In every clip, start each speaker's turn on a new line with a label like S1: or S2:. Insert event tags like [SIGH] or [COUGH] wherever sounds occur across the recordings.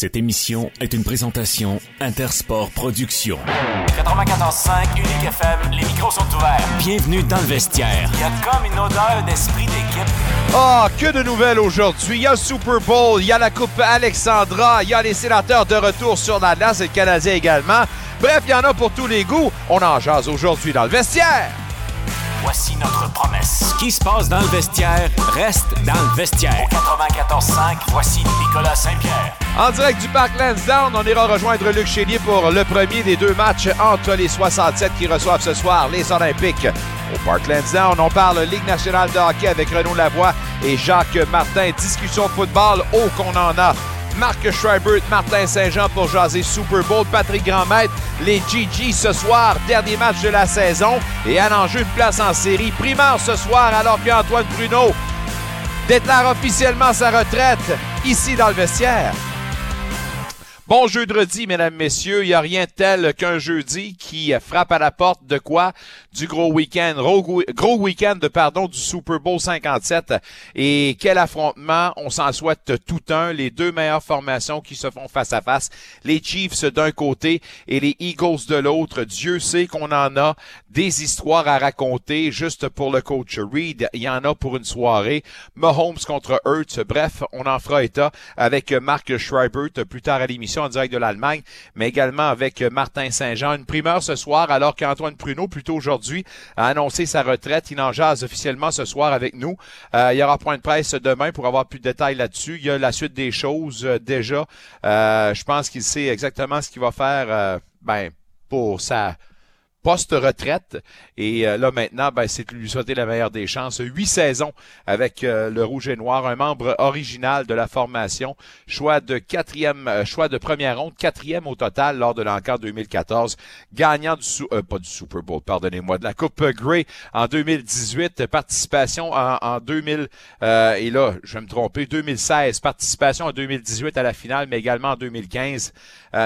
S1: Cette émission est une présentation Intersport Productions.
S2: 94.5 Unique FM, les micros sont ouverts.
S1: Bienvenue dans le vestiaire.
S2: Il y a comme une odeur d'esprit d'équipe.
S3: Ah, que de nouvelles aujourd'hui. Il y a le Super Bowl, il y a la Coupe Alexandra, il y a les sénateurs de retour sur la glace et le Canadien également. Bref, il y en a pour tous les goûts. On en jase aujourd'hui dans le vestiaire.
S2: Voici notre promesse.
S1: Ce qui se passe dans le vestiaire reste dans le vestiaire.
S2: 94.5, voici Nicolas Saint-Pierre.
S3: En direct du Parc Lansdowne, on ira rejoindre Luc Chélier pour le premier des deux matchs entre les 67 qui reçoivent ce soir les Olympiques. Au Parc Lansdowne, on parle Ligue nationale de hockey avec Renaud Lavoie et Jacques Martin. Discussion football, oh qu'on en a. Marc Schreiber, Martin Saint-Jean pour jaser Super Bowl, Patrick Grandmaître, les GG ce soir, dernier match de la saison et à l'enjeu de place en série. Primeur ce soir alors qu'Antoine Bruno déclare officiellement sa retraite ici dans le vestiaire. Bon jeudi, mesdames, messieurs. Il n'y a rien tel qu'un jeudi qui frappe à la porte de quoi? Du gros week-end, gros, week-end, pardon, du Super Bowl 57. Et quel affrontement. On s'en souhaite tout un. Les deux meilleures formations qui se font face à face. Les Chiefs d'un côté et les Eagles de l'autre. Dieu sait qu'on en a des histoires à raconter juste pour le coach Reed. Il y en a pour une soirée. Mahomes contre Hurts. Bref, on en fera état avec Marc Schreiber plus tard à l'émission en direct de l'Allemagne, mais également avec Martin Saint-Jean. Une primeur ce soir, alors qu'Antoine Pruneau, plutôt aujourd'hui, a annoncé sa retraite. Il en jase officiellement ce soir avec nous. Euh, il y aura point de presse demain pour avoir plus de détails là-dessus. Il y a la suite des choses euh, déjà. Euh, je pense qu'il sait exactement ce qu'il va faire ben, pour sa post-retraite. Et euh, là maintenant, ben, c'est de lui souhaiter la meilleure des chances. Huit saisons avec euh, le Rouge et Noir, un membre original de la formation, choix de quatrième, euh, choix de première ronde, quatrième au total lors de l'encore 2014, gagnant du pas du Super Bowl, pardonnez-moi, de la Coupe Grey en 2018, participation en, en 2000 et là, je vais me tromper, 2016, participation en 2018 à la finale, mais également en 2015.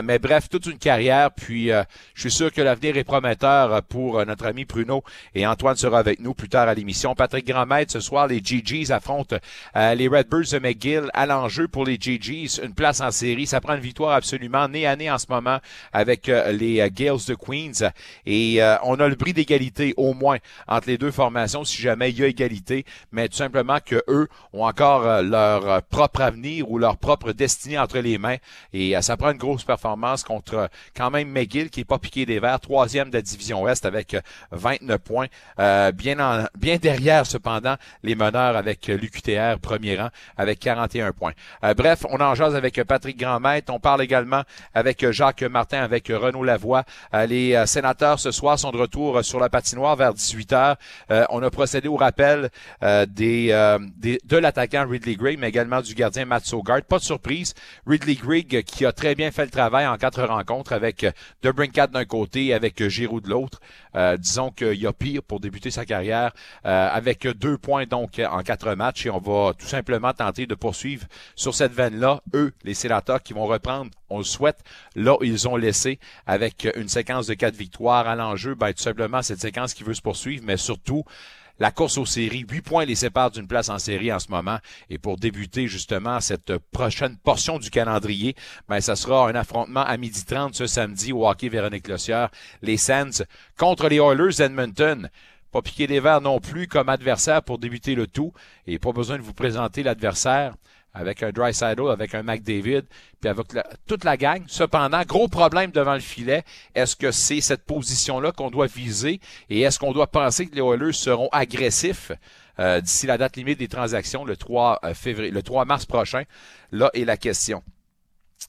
S3: mais bref, toute une carrière. Puis, je suis sûr que l'avenir est prometteur pour euh, notre ami Pruno et Antoine sera avec nous plus tard à l'émission. Patrick Grandmaître, ce soir, les GGs affrontent euh, les Redbirds de McGill à l'enjeu pour les GGs. Une place en série. Ça prend une victoire absolument nez à nez en ce moment avec euh, les Gales de Queens. Et on a le bris d'égalité au moins entre les deux formations si jamais il y a égalité. Mais tout simplement que eux ont encore leur propre avenir ou leur propre destinée entre les mains. Et ça prend une grosse performance contre quand même McGill qui est pas piqué des verts, troisième de division Ouest avec 29 points. Euh, bien, en, bien derrière, cependant, les meneurs avec l'UQTR premier rang avec 41 points. Euh, bref, on en jase avec Patrick Grandmaître. On parle également avec Jacques Martin, avec Renaud Lavoie. Euh, les sénateurs ce soir sont de retour sur la patinoire vers 18 h on a procédé au rappel des, des, de l'attaquant Ridley Gregg, mais également du gardien Matt Sogard. Pas de surprise, Ridley Gregg qui a très bien fait le travail en quatre rencontres avec Debrincat d'un côté, avec Giroud de l'autre. Euh, disons qu'il y a pire pour débuter sa carrière euh, avec deux points donc en quatre matchs et on va tout simplement tenter de poursuivre sur cette veine-là. Eux, les sénateurs qui vont reprendre, on le souhaite, là ils ont laissé avec une séquence de quatre victoires à l'enjeu, ben, tout simplement cette séquence qui veut se poursuivre, mais surtout la course aux séries. Huit points les séparent d'une place en série en ce moment. Et pour débuter justement cette prochaine portion du calendrier, ben, ça sera un affrontement à midi 30 ce samedi au hockey Véronique Lossière. Les Sands contre les Oilers d'Edmonton pas piquer des verres non plus comme adversaire pour débuter le tout et pas besoin de vous présenter l'adversaire avec un Dry avec un McDavid, puis avec toute la gang. Cependant, gros problème devant le filet. Est-ce que c'est cette position-là qu'on doit viser et est-ce qu'on doit penser que les Oilers seront agressifs euh, d'ici la date limite des transactions le 3 euh, février, le 3 mars prochain? Là est la question.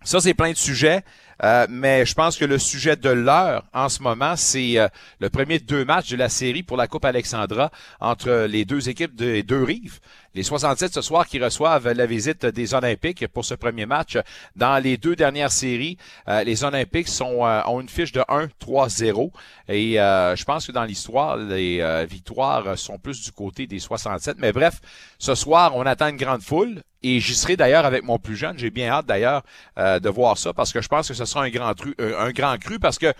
S3: Ça, c'est plein de sujets. Euh, mais je pense que le sujet de l'heure en ce moment, c'est le premier deux matchs de la série pour la Coupe Alexandra entre les deux équipes des deux rives. Les 67 ce soir qui reçoivent la visite des Olympiques pour ce premier match. Dans les deux dernières séries, euh, les Olympiques sont, euh, ont une fiche de 1-3-0. Et euh, je pense que dans l'histoire, les victoires sont plus du côté des 67. Mais bref, ce soir, on attend une grande foule. Et j'y serai d'ailleurs avec mon plus jeune. J'ai bien hâte d'ailleurs de voir ça parce que je pense que ce ce sera un grand, cru, cru parce que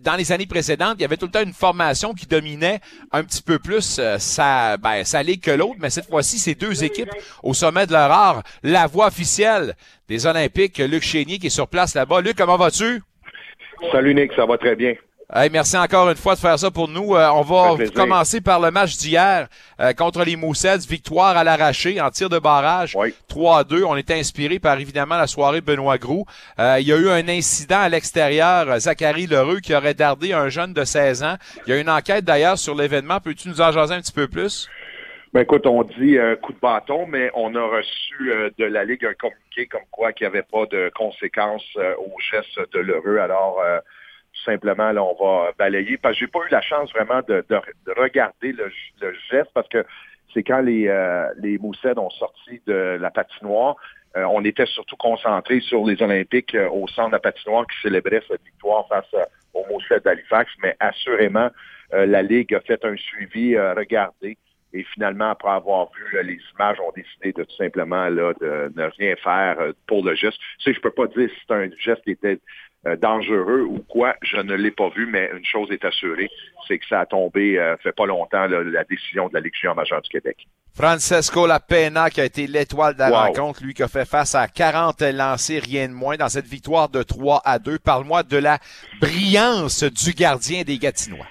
S3: dans les années précédentes, il y avait tout le temps une formation qui dominait un petit peu plus sa, ben, sa ligue que l'autre, mais cette fois-ci, c'est deux équipes au sommet de leur art. La voix officielle des Olympiques, Luc Chénier qui est sur place là-bas. Luc, comment vas-tu?
S4: Salut Nick, ça va très bien.
S3: Hey, merci encore une fois de faire ça pour nous. Euh, on va commencer par le match d'hier euh, contre les Moussets. Victoire à l'arraché en tir de barrage. 3-2. On était inspiré par évidemment la soirée Benoît Groux. Euh, il y a eu un incident à l'extérieur. Zachary Lheureux qui aurait dardé un jeune de 16 ans. Il y a une enquête d'ailleurs sur l'événement. Peux-tu nous en jaser un petit peu plus?
S4: Ben écoute, on dit un coup de bâton, mais on a reçu de la Ligue un communiqué comme quoi qu'il n'y avait pas de conséquences au geste de l'heureux. Alors, simplement, là, on va balayer. Parce que j'ai pas eu la chance vraiment de, regarder le, geste parce que c'est quand les, euh, les Moussets ont sorti de la patinoire, euh, on était surtout concentré sur les Olympiques euh, au centre de la patinoire qui célébrait cette victoire face aux Moussets d'Halifax. Mais assurément, la Ligue a fait un suivi, regardé. Et finalement, après avoir vu les images, ont décidé de tout simplement là, de ne rien faire pour le geste. Tu sais, je peux pas dire si c'est un geste qui était euh, dangereux ou quoi, je ne l'ai pas vu, mais une chose est assurée, c'est que ça a tombé, euh, fait pas longtemps, la décision de la Ligue junior majeure du Québec.
S3: Francesco Lapena, qui a été l'étoile de la rencontre, lui qui a fait face à 40 lancés, rien de moins, dans cette victoire de 3 à 2. Parle-moi de la brillance du gardien des Gatinois.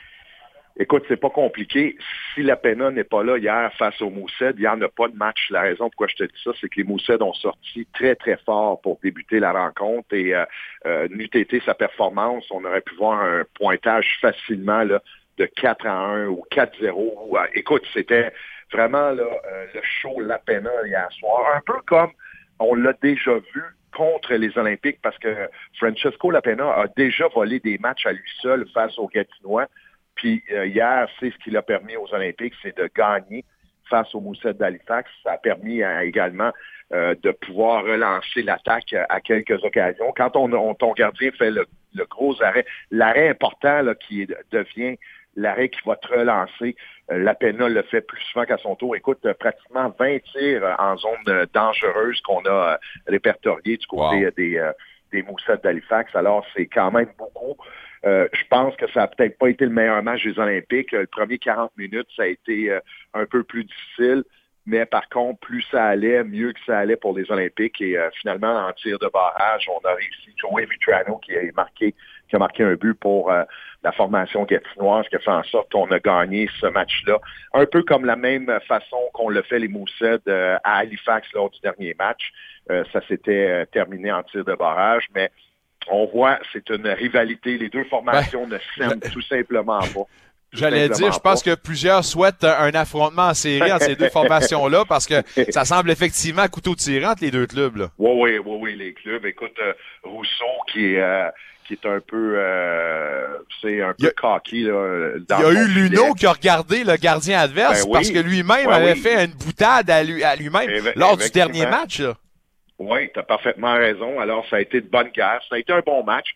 S4: Écoute, c'est pas compliqué. Si la Pena n'est pas là hier face aux Moussed, il n'y en a pas de match. La raison pourquoi je te dis ça, c'est que les Moussed ont sorti très, très fort pour débuter la rencontre et euh, euh, été sa performance, on aurait pu voir un pointage facilement de 4 à 1 ou 4-0. Euh, écoute, c'était vraiment euh, le show La Pena hier soir. Un peu comme on l'a déjà vu contre les Olympiques parce que Francesco Lapena a déjà volé des matchs à lui seul face aux Gatinois. Puis euh, hier, c'est ce qui l'a permis aux Olympiques, c'est de gagner face au Mousset d'Halifax. Ça a permis également euh, de pouvoir relancer l'attaque à quelques occasions. Quand on, ton gardien fait le, gros arrêt, l'arrêt important là, qui devient l'arrêt qui va te relancer, euh, la Pena le fait plus souvent qu'à son tour. Écoute, pratiquement 20 tirs en zone dangereuse qu'on a répertoriés du côté des, des Moussettes d'Halifax. Alors, c'est quand même beaucoup. Euh, je pense que ça n'a peut-être pas été le meilleur match des Olympiques. Le premier 40 minutes, ça a été euh, un peu plus difficile. Mais par contre, plus ça allait, mieux que ça allait pour les Olympiques. Et euh, finalement, en tir de barrage, on a réussi. Joey Vitrano qui a marqué, qui a marqué un but pour la formation gatinoise, qui a fait en sorte qu'on a gagné ce match-là. Un peu comme la même façon qu'on le fait les Moussed à Halifax lors du dernier match. ça s'était terminé en tir de barrage, mais on voit, c'est une rivalité. Les deux formations ben, ne s'aiment tout simplement pas. [LAUGHS]
S3: J'allais dire, je pense que plusieurs souhaitent un affrontement en série entre ces deux [LAUGHS] formations-là parce que [LAUGHS] ça semble effectivement couteau tirant entre les deux clubs. Là.
S4: Oui, oui, oui, oui, les clubs. Écoute, euh, Rousseau qui est, euh, qui est un peu, euh, c'est un peu cocky. Là,
S3: dans il y a eu Luno qui a regardé le gardien adverse ben parce que lui-même avait fait une boutade à, lui, à lui-même lors du dernier match. Là.
S4: Oui, tu as parfaitement raison. Alors, ça a été de bonne guerre. Ça a été un bon match.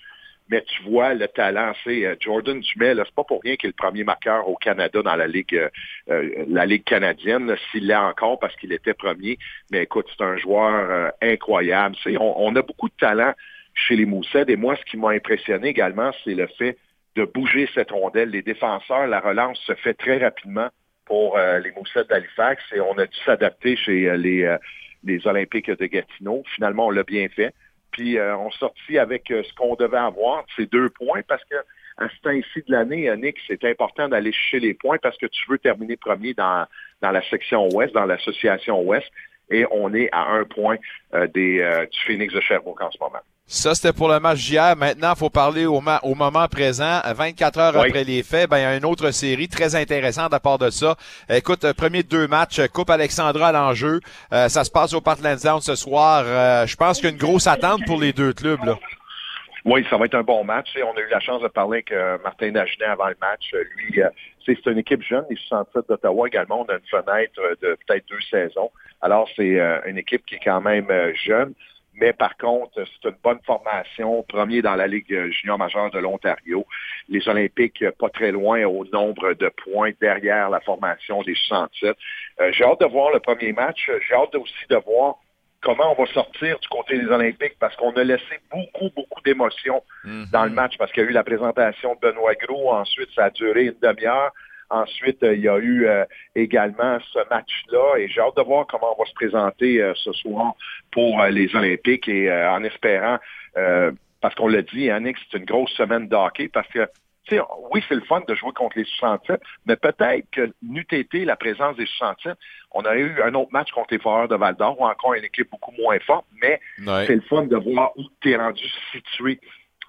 S4: Mais tu vois le talent, c'est euh, Jordan Dumais, c'est pas pour rien qu'il est le premier marqueur au Canada dans la Ligue euh, euh, la Ligue canadienne, s'il l'est encore parce qu'il était premier. Mais écoute, c'est un joueur incroyable. On, a beaucoup de talent chez les Moussets. Et moi, ce qui m'a impressionné également, c'est le fait de bouger cette rondelle. Les défenseurs, la relance se fait très rapidement pour les Moussets d'Halifax et on a dû s'adapter chez les les Olympiques de Gatineau. Finalement, on l'a bien fait. Puis euh, on sortit avec euh, ce qu'on devait avoir, ces deux points, parce que à ce temps-ci de l'année, Nick, c'est important d'aller chercher les points parce que tu veux terminer premier dans, dans la section ouest, dans l'association ouest, et on est à un point euh, des, du Phoenix de Sherbrooke en ce moment.
S3: Ça, c'était pour le match d'hier. Maintenant, il faut parler au, au, moment présent. 24 heures après les faits, ben, il y a une autre série très intéressante à part de ça. Écoute, euh, premier deux matchs, euh, Coupe Alexandra à l'enjeu. Euh, ça se passe au Parkland Zone ce soir. je pense qu'il y a une grosse attente pour les deux clubs. Là.
S4: Oui, ça va être un bon match. On a eu la chance de parler avec Martin Dagenet avant le match. Lui, c'est une équipe jeune, les 67 d'Ottawa également. On a une fenêtre de peut-être deux saisons. Alors, c'est une équipe qui est quand même jeune. Mais par contre, c'est une bonne formation, premier dans la Ligue junior majeure de l'Ontario. Les Olympiques, pas très loin au nombre de points derrière la formation des 67. Euh, j'ai hâte de voir le premier match. J'ai hâte aussi de voir comment on va sortir du côté des Olympiques parce qu'on a laissé beaucoup, beaucoup d'émotions
S3: Mhm.
S4: dans le match parce qu'il y a eu la présentation de Benoît Gros. Ensuite, ça a duré une demi-heure. Ensuite, euh, il y a eu euh, également ce match-là et j'ai hâte de voir comment on va se présenter euh, ce soir pour les Olympiques et en espérant, parce qu'on l'a dit, Yannick, c'est une grosse semaine de hockey parce que tu sais, oui, c'est le fun de jouer contre les 67, mais peut-être que n'eût été la présence des 67, on aurait eu un autre match contre les Foreurs de Val-d'Or ou encore une équipe beaucoup moins forte, mais
S3: Ouais.
S4: c'est le fun de voir où tu es rendu situé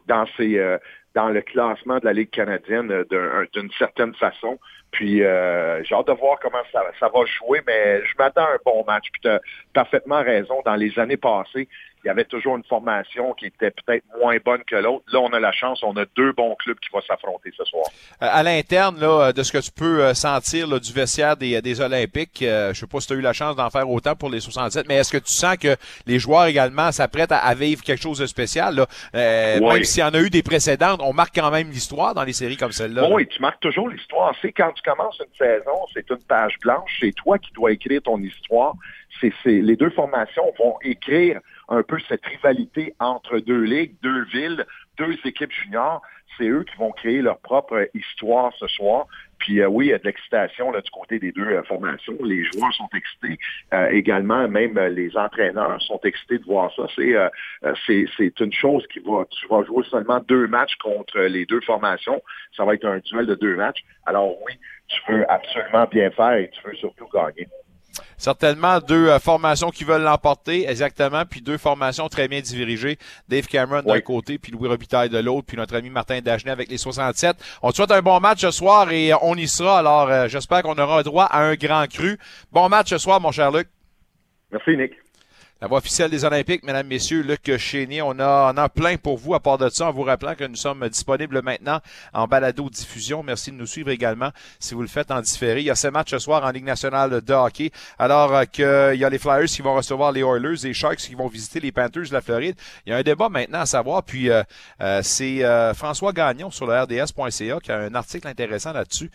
S4: dans ces euh, dans le classement de la Ligue canadienne euh, d'un- d'une certaine façon. Puis euh, j'ai hâte de voir comment ça, ça va jouer, mais je m'attends à un bon match. Puis tu as parfaitement raison. Dans les années passées, il y avait toujours une formation qui était peut-être moins bonne que l'autre. Là, on a la chance, on a deux bons clubs qui vont s'affronter ce soir.
S3: Euh, à l'interne, là, de ce que tu peux euh, sentir là, du vestiaire des, des Olympiques, euh, je sais pas si tu as eu la chance d'en faire autant pour les 67, mais est-ce que tu sens que les joueurs également s'apprêtent à, à vivre quelque chose de spécial? Là? Euh,
S4: Oui.
S3: Même s'il y en a eu des précédentes, on marque quand même l'histoire dans les séries comme celle-là.
S4: Et tu marques toujours l'histoire. C'est quand tu commences une saison, c'est une page blanche. C'est toi qui dois écrire ton histoire. Les deux formations vont écrire un peu cette rivalité entre deux ligues, deux villes, deux équipes juniors. C'est eux qui vont créer leur propre histoire ce soir. Puis euh, oui, il y a de l'excitation du côté des deux euh, formations. Les joueurs sont excités. Euh, également, même les entraîneurs sont excités de voir ça. C'est, c'est, c'est une chose qui va. Tu vas jouer seulement deux matchs contre les deux formations. Ça va être un duel de deux matchs. Alors oui, tu veux absolument bien faire et tu veux surtout gagner.
S3: Certainement deux euh, formations qui veulent l'emporter, exactement, puis deux formations très bien dirigées. Dave Cameron d'un
S4: Oui.
S3: côté, puis Louis Robitaille de l'autre, puis notre ami Martin Dagenet avec les 67. On te souhaite un bon match ce soir et on y sera. Alors, euh, j'espère qu'on aura droit à un grand cru. Bon match ce soir, mon cher Luc.
S4: Merci, Nick.
S3: La voix officielle des Olympiques, mesdames, messieurs, Luc Chénier, on a, on a plein pour vous à part de ça, en vous rappelant que nous sommes disponibles maintenant en balado-diffusion. Merci de nous suivre également si vous le faites en différé. Il y a ce match ce soir en Ligue nationale de hockey, alors euh, qu'il y a les Flyers qui vont recevoir les Oilers, les Sharks qui vont visiter les Panthers de la Floride. Il y a un débat maintenant à savoir, puis euh, euh, c'est euh, François Gagnon sur le RDS.ca qui a un article intéressant là-dessus,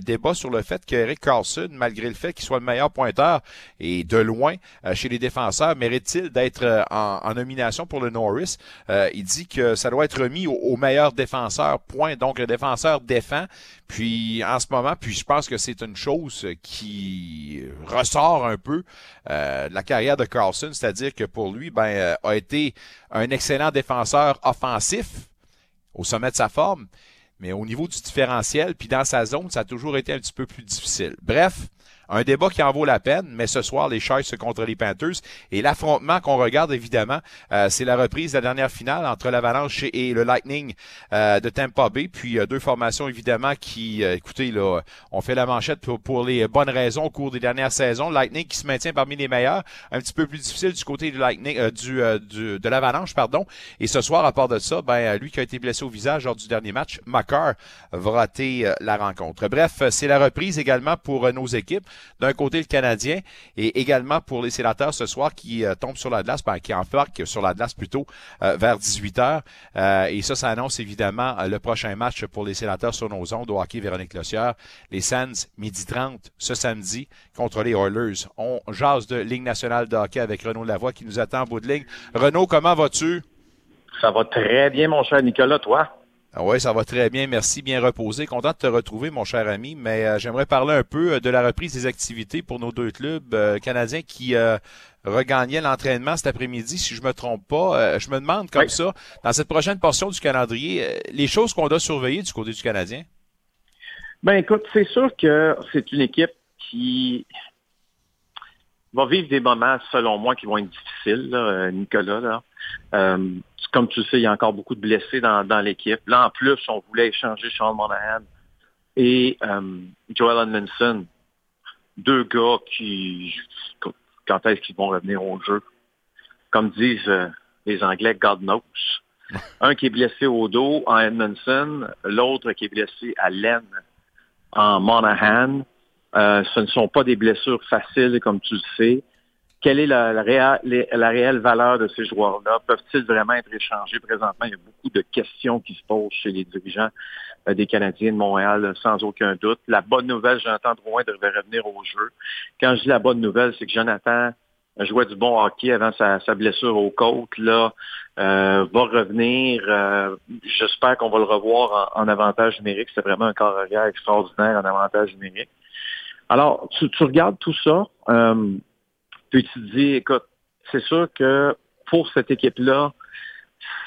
S3: débat sur le fait qu'Eric Carlson, malgré le fait qu'il soit le meilleur pointeur et de loin chez les défenseurs, mérite-t-il d'être euh, en, nomination pour le Norris? Euh, il dit que ça doit être remis au, meilleur défenseur, point. Donc, le défenseur défend. Puis, en ce moment, puis je pense que c'est une chose qui ressort un peu euh, la carrière de Carlson, c'est-à-dire que pour lui, ben, a été un excellent défenseur offensif au sommet de sa forme, mais au niveau du différentiel, puis dans sa zone, ça a toujours été un petit peu plus difficile. Bref, un débat qui en vaut la peine, mais ce soir, les Sharks contre les Panthers. Et l'affrontement qu'on regarde, évidemment, euh, c'est la reprise de la dernière finale entre l'Avalanche et le Lightning euh, de Tampa Bay. Puis euh, deux formations, évidemment, qui, écoutez, là, on fait la manchette pour, les bonnes raisons au cours des dernières saisons. Lightning qui se maintient parmi les meilleurs. Un petit peu plus difficile du côté du Lightning, du, de l'Avalanche, pardon. Et ce soir, à part de ça, ben, lui qui a été blessé au visage lors du dernier match, Makar va rater la rencontre. Bref, c'est la reprise également pour nos équipes. D'un côté, le Canadien et également pour les sénateurs ce soir qui euh, tombent sur la glace, ben, qui embarquent sur la glace plutôt euh, vers 18 heures. Euh, et ça, ça annonce évidemment euh, le prochain match pour les sénateurs sur nos ondes au hockey Véronique Lossière. Les Sands, midi 30 ce samedi contre les Oilers. On jase de Ligue nationale de hockey avec Renaud Lavoie qui nous attend en bout de ligne. Renaud, comment vas-tu?
S5: Ça va très bien, mon cher Nicolas, toi?
S3: Ah oui, ça va très bien, merci, bien reposé. Content de te retrouver, mon cher ami, mais euh, j'aimerais parler un peu euh, de la reprise des activités pour nos deux clubs euh, canadiens qui euh, regagnaient l'entraînement cet après-midi, si je me trompe pas. Euh, je me demande comme
S5: Oui.
S3: ça, dans cette prochaine portion du calendrier, les choses qu'on doit surveiller du côté du Canadien?
S5: Ben écoute, c'est sûr que c'est une équipe qui va vivre des moments, selon moi, qui vont être difficiles, là, Nicolas. Là. Euh, comme tu le sais, il y a encore beaucoup de blessés dans, dans l'équipe. Là, en plus, on voulait échanger Sean Monahan et euh, Joel Edmondson. Deux gars qui, quand est-ce qu'ils vont revenir au jeu? Comme disent euh, les Anglais, God knows. [LAUGHS] Un qui est blessé au dos en Edmondson, l'autre qui est blessé à l'aine en Monahan. Euh, ce ne sont pas des blessures faciles, comme tu le sais. Quelle est la, la, la réelle valeur de ces joueurs-là? Peuvent-ils vraiment être échangés? Présentement? Il y a beaucoup de questions qui se posent chez les dirigeants euh, des Canadiens de Montréal, sans aucun doute. La bonne nouvelle, Jonathan Drouin devrait revenir au jeu. Quand je dis la bonne nouvelle, c'est que Jonathan jouait du bon hockey avant sa, blessure au côte, là, euh, va revenir. Euh, j'espère qu'on va le revoir en, avantage numérique. C'est vraiment un corps extraordinaire en avantage numérique. Alors, tu, regardes tout ça, euh, puis tu te dis, écoute, c'est sûr que pour cette équipe-là,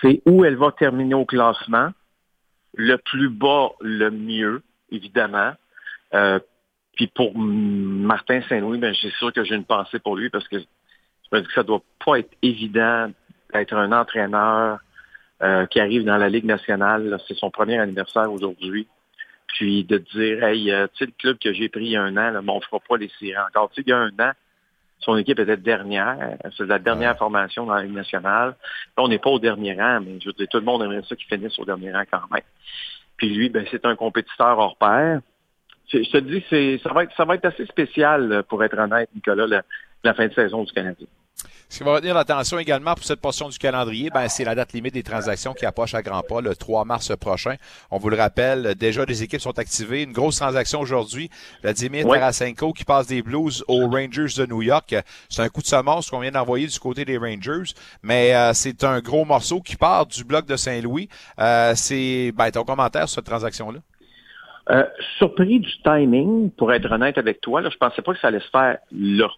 S5: c'est où elle va terminer au classement. Le plus bas, le mieux, évidemment. puis pour Martin Saint-Louis, ben, j'ai sûr que j'ai une pensée pour lui parce que je me dis que ça doit pas être évident d'être un entraîneur euh, qui arrive dans la Ligue nationale. C'est son premier anniversaire aujourd'hui. Puis de dire, hey, euh, tu sais, le club que j'ai pris il y a un an, là, on ne fera pas les séries encore. Tu sais, il y a un an, son équipe était dernière. C'est la dernière formation dans la Ligue nationale. Là, on n'est pas au dernier rang, mais je veux dire, tout le monde aimerait ça qu'il finisse au dernier rang quand même. Puis lui, ben, c'est un compétiteur hors pair. Je, te dis, ça va, être, ça va être assez spécial, pour être honnête, Nicolas, la fin de saison du Canadien.
S3: Ce qui va retenir l'attention également pour cette portion du calendrier, ben, c'est la date limite des transactions qui approche à grands pas le 3 mars prochain. On vous le rappelle, déjà des équipes sont activées. Une grosse transaction aujourd'hui. Vladimir oui. Tarasenko qui passe des Blues aux Rangers de New York. C'est un coup de semence qu'on vient d'envoyer du côté des Rangers, mais euh, c'est un gros morceau qui part du bloc de Saint-Louis. Euh, c'est ben, ton commentaire sur cette transaction-là?
S5: Euh, surpris du timing, pour être honnête avec toi, là, je pensais pas que ça allait se faire là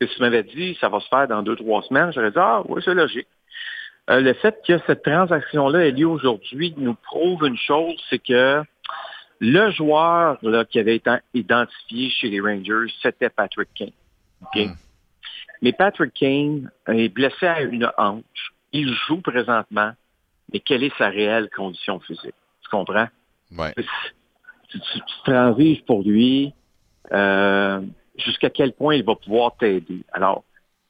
S5: si tu m'avais dit ça va se faire dans deux, trois semaines, j'aurais dit Ah oui, c'est logique. Euh, le fait que cette transaction-là ait lieu aujourd'hui nous prouve une chose, c'est que le joueur là, qui avait été identifié chez les Rangers, c'était Patrick Kane. Hmm. Mais Patrick Kane est blessé à une hanche. Il joue présentement, mais quelle est sa réelle condition physique? Tu comprends?
S3: Ouais.
S5: Tu, tu, transiges pour lui. Euh, jusqu'à quel point il va pouvoir t'aider. Alors,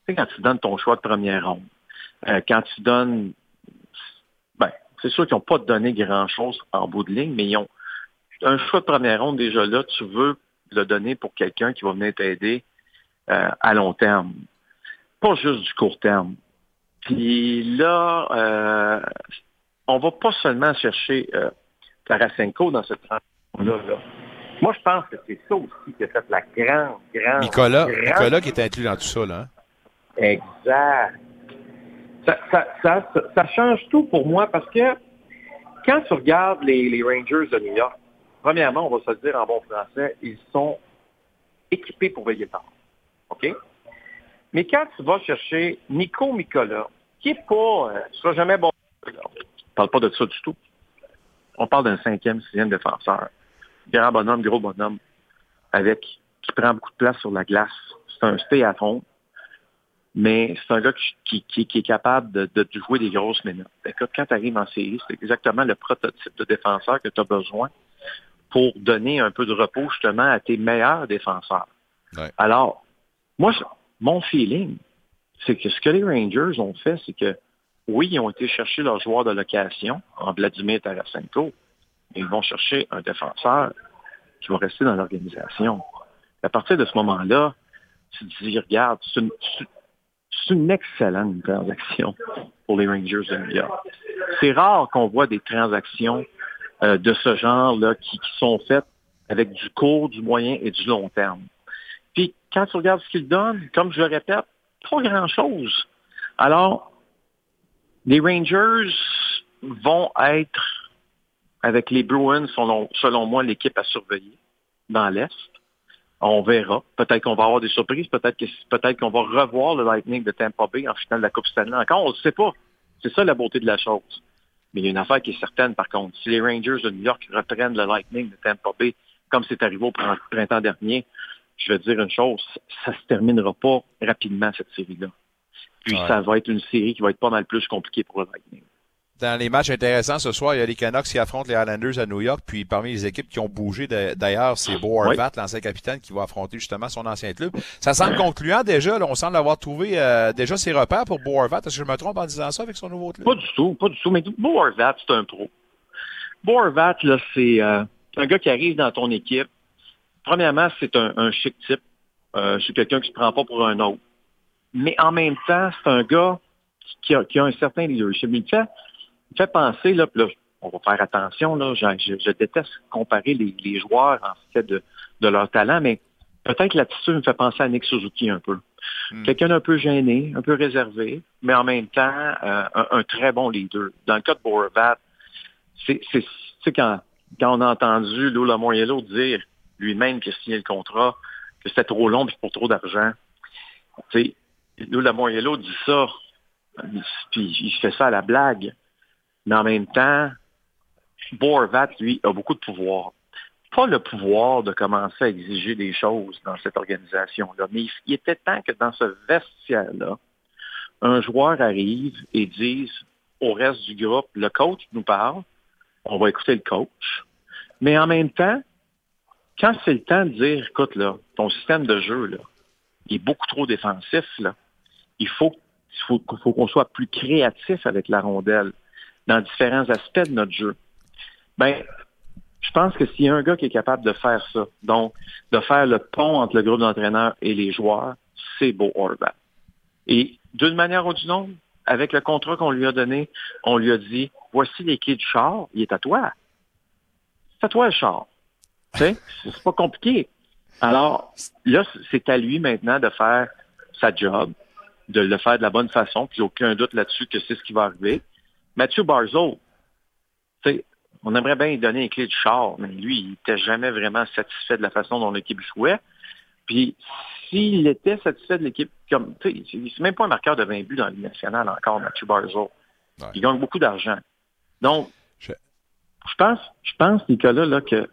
S5: tu sais, quand tu donnes ton choix de première ronde, euh, quand tu donnes, ben, c'est sûr qu'ils n'ont pas donné grand-chose en bout de ligne, mais ils ont un choix de première ronde déjà là, tu veux le donner pour quelqu'un qui va venir t'aider euh, à long terme, pas juste du court terme. Puis là, euh, on va pas seulement chercher euh, Tarasenko dans cette moi, je pense que c'est ça aussi qui a fait la grande, grande.
S3: Nicolas, Nicolas qui est inclus dans tout ça, là. Hein?
S5: Exact. Ça, change tout pour moi parce que quand tu regardes les, Rangers de New York, premièrement, on va se le dire en bon français, ils sont équipés pour veiller tard. OK? Mais quand tu vas chercher Nico Nicolas, qui est pas, euh, sera jamais bon, on ne parle pas de ça du tout. On parle d'un cinquième, sixième défenseur grand bonhomme, gros bonhomme, avec qui prend beaucoup de place sur la glace. C'est un stay à fond, mais c'est un gars qui, est capable de, jouer des grosses minutes. Quand tu arrives en série, c'est exactement le prototype de défenseur que tu as besoin pour donner un peu de repos justement à tes meilleurs défenseurs. Alors, moi, mon feeling, c'est que ce que les Rangers ont fait, c'est que oui, ils ont été chercher leur joueur de location en Vladimir Tarasenko, ils vont chercher un défenseur qui va rester dans l'organisation. À partir de ce moment-là, tu te dis, regarde, c'est une, excellente transaction pour les Rangers de New York. C'est rare qu'on voit des transactions euh, de ce genre-là qui, sont faites avec du court, du moyen et du long terme. Puis quand tu regardes ce qu'ils donnent, comme je le répète, pas grand-chose. Alors, les Rangers vont être avec les Bruins, selon, selon moi, l'équipe à surveiller dans l'Est. On verra. Peut-être qu'on va avoir des surprises. Peut-être que peut-être qu'on va revoir le Lightning de Tampa Bay en finale de la Coupe Stanley. Encore, on ne sait pas. C'est ça la beauté de la chose. Mais il y a une affaire qui est certaine, par contre. Si les Rangers de New York reprennent le Lightning de Tampa Bay, comme c'est arrivé au printemps dernier, je vais dire une chose, ça se terminera pas rapidement, cette série-là. Puis ça va être une série qui va être pas mal plus compliquée pour le Lightning
S3: dans les matchs intéressants ce soir, il y a les Canucks qui affrontent les Islanders à New York. Puis parmi les équipes qui ont bougé d'ailleurs, c'est Bo Horvat, l'ancien capitaine, qui va affronter justement son ancien club. Ça semble concluant déjà. Là, on semble avoir trouvé euh, déjà ses repères pour Bo Horvat. Est-ce que je me trompe en disant ça avec son nouveau club?
S5: Pas du tout, pas du tout. Mais Bo Horvat, c'est un pro. Bo Horvat, là, c'est euh, un gars qui arrive dans ton équipe. Premièrement, c'est un, chic type. Euh, c'est quelqu'un qui se prend pas pour un autre. Mais en même temps, c'est un gars qui a, qui a un certain leadership. Il fait me fait penser, là, là, on va faire attention, là, je, déteste comparer les, joueurs en fait de, leur talent, mais peut-être l'attitude me fait penser à Nick Suzuki un peu. Hmm. Quelqu'un d'un peu gêné, un peu réservé, mais en même temps, euh, un, très bon leader. Dans le cas de Boravat, c'est quand, quand on a entendu Lou Lamoyello dire lui-même qu'il a signé le contrat, que c'était trop long pour trop d'argent. Lou Lamoyello dit ça, puis il fait ça à la blague. Mais en même temps, Borvat, lui, a beaucoup de pouvoir. Pas le pouvoir de commencer à exiger des choses dans cette organisation-là, mais il était temps que dans ce vestiaire-là, un joueur arrive et dise au reste du groupe, le coach nous parle, on va écouter le coach, mais en même temps, quand c'est le temps de dire, écoute, là, ton système de jeu, là, est beaucoup trop défensif, là. Il faut qu'on soit plus créatif avec la rondelle dans différents aspects de notre jeu. Ben, je pense que s'il y a un gars qui est capable de faire ça, donc de faire le pont entre le groupe d'entraîneurs et les joueurs, c'est Beau Horvat. Et d'une manière ou d'une autre, avec le contrat qu'on lui a donné, on lui a dit, voici les clés du char, il est à toi. C'est à toi le char. [LAUGHS] C'est pas compliqué. Alors, là, c'est à lui maintenant de faire sa job, de le faire de la bonne façon, puis aucun doute là-dessus que c'est ce qui va arriver. Mathieu Barzo, on aimerait bien lui donner les clés du char, mais lui, il n'était jamais vraiment satisfait de la façon dont l'équipe jouait. Puis, s'il était satisfait de l'équipe, comme, tu sais, c'est même pas un marqueur de 20 buts dans la Ligue nationale encore, Mathieu Barzo. Il gagne beaucoup d'argent. Donc, je... pense, je pense, Nicolas, là, que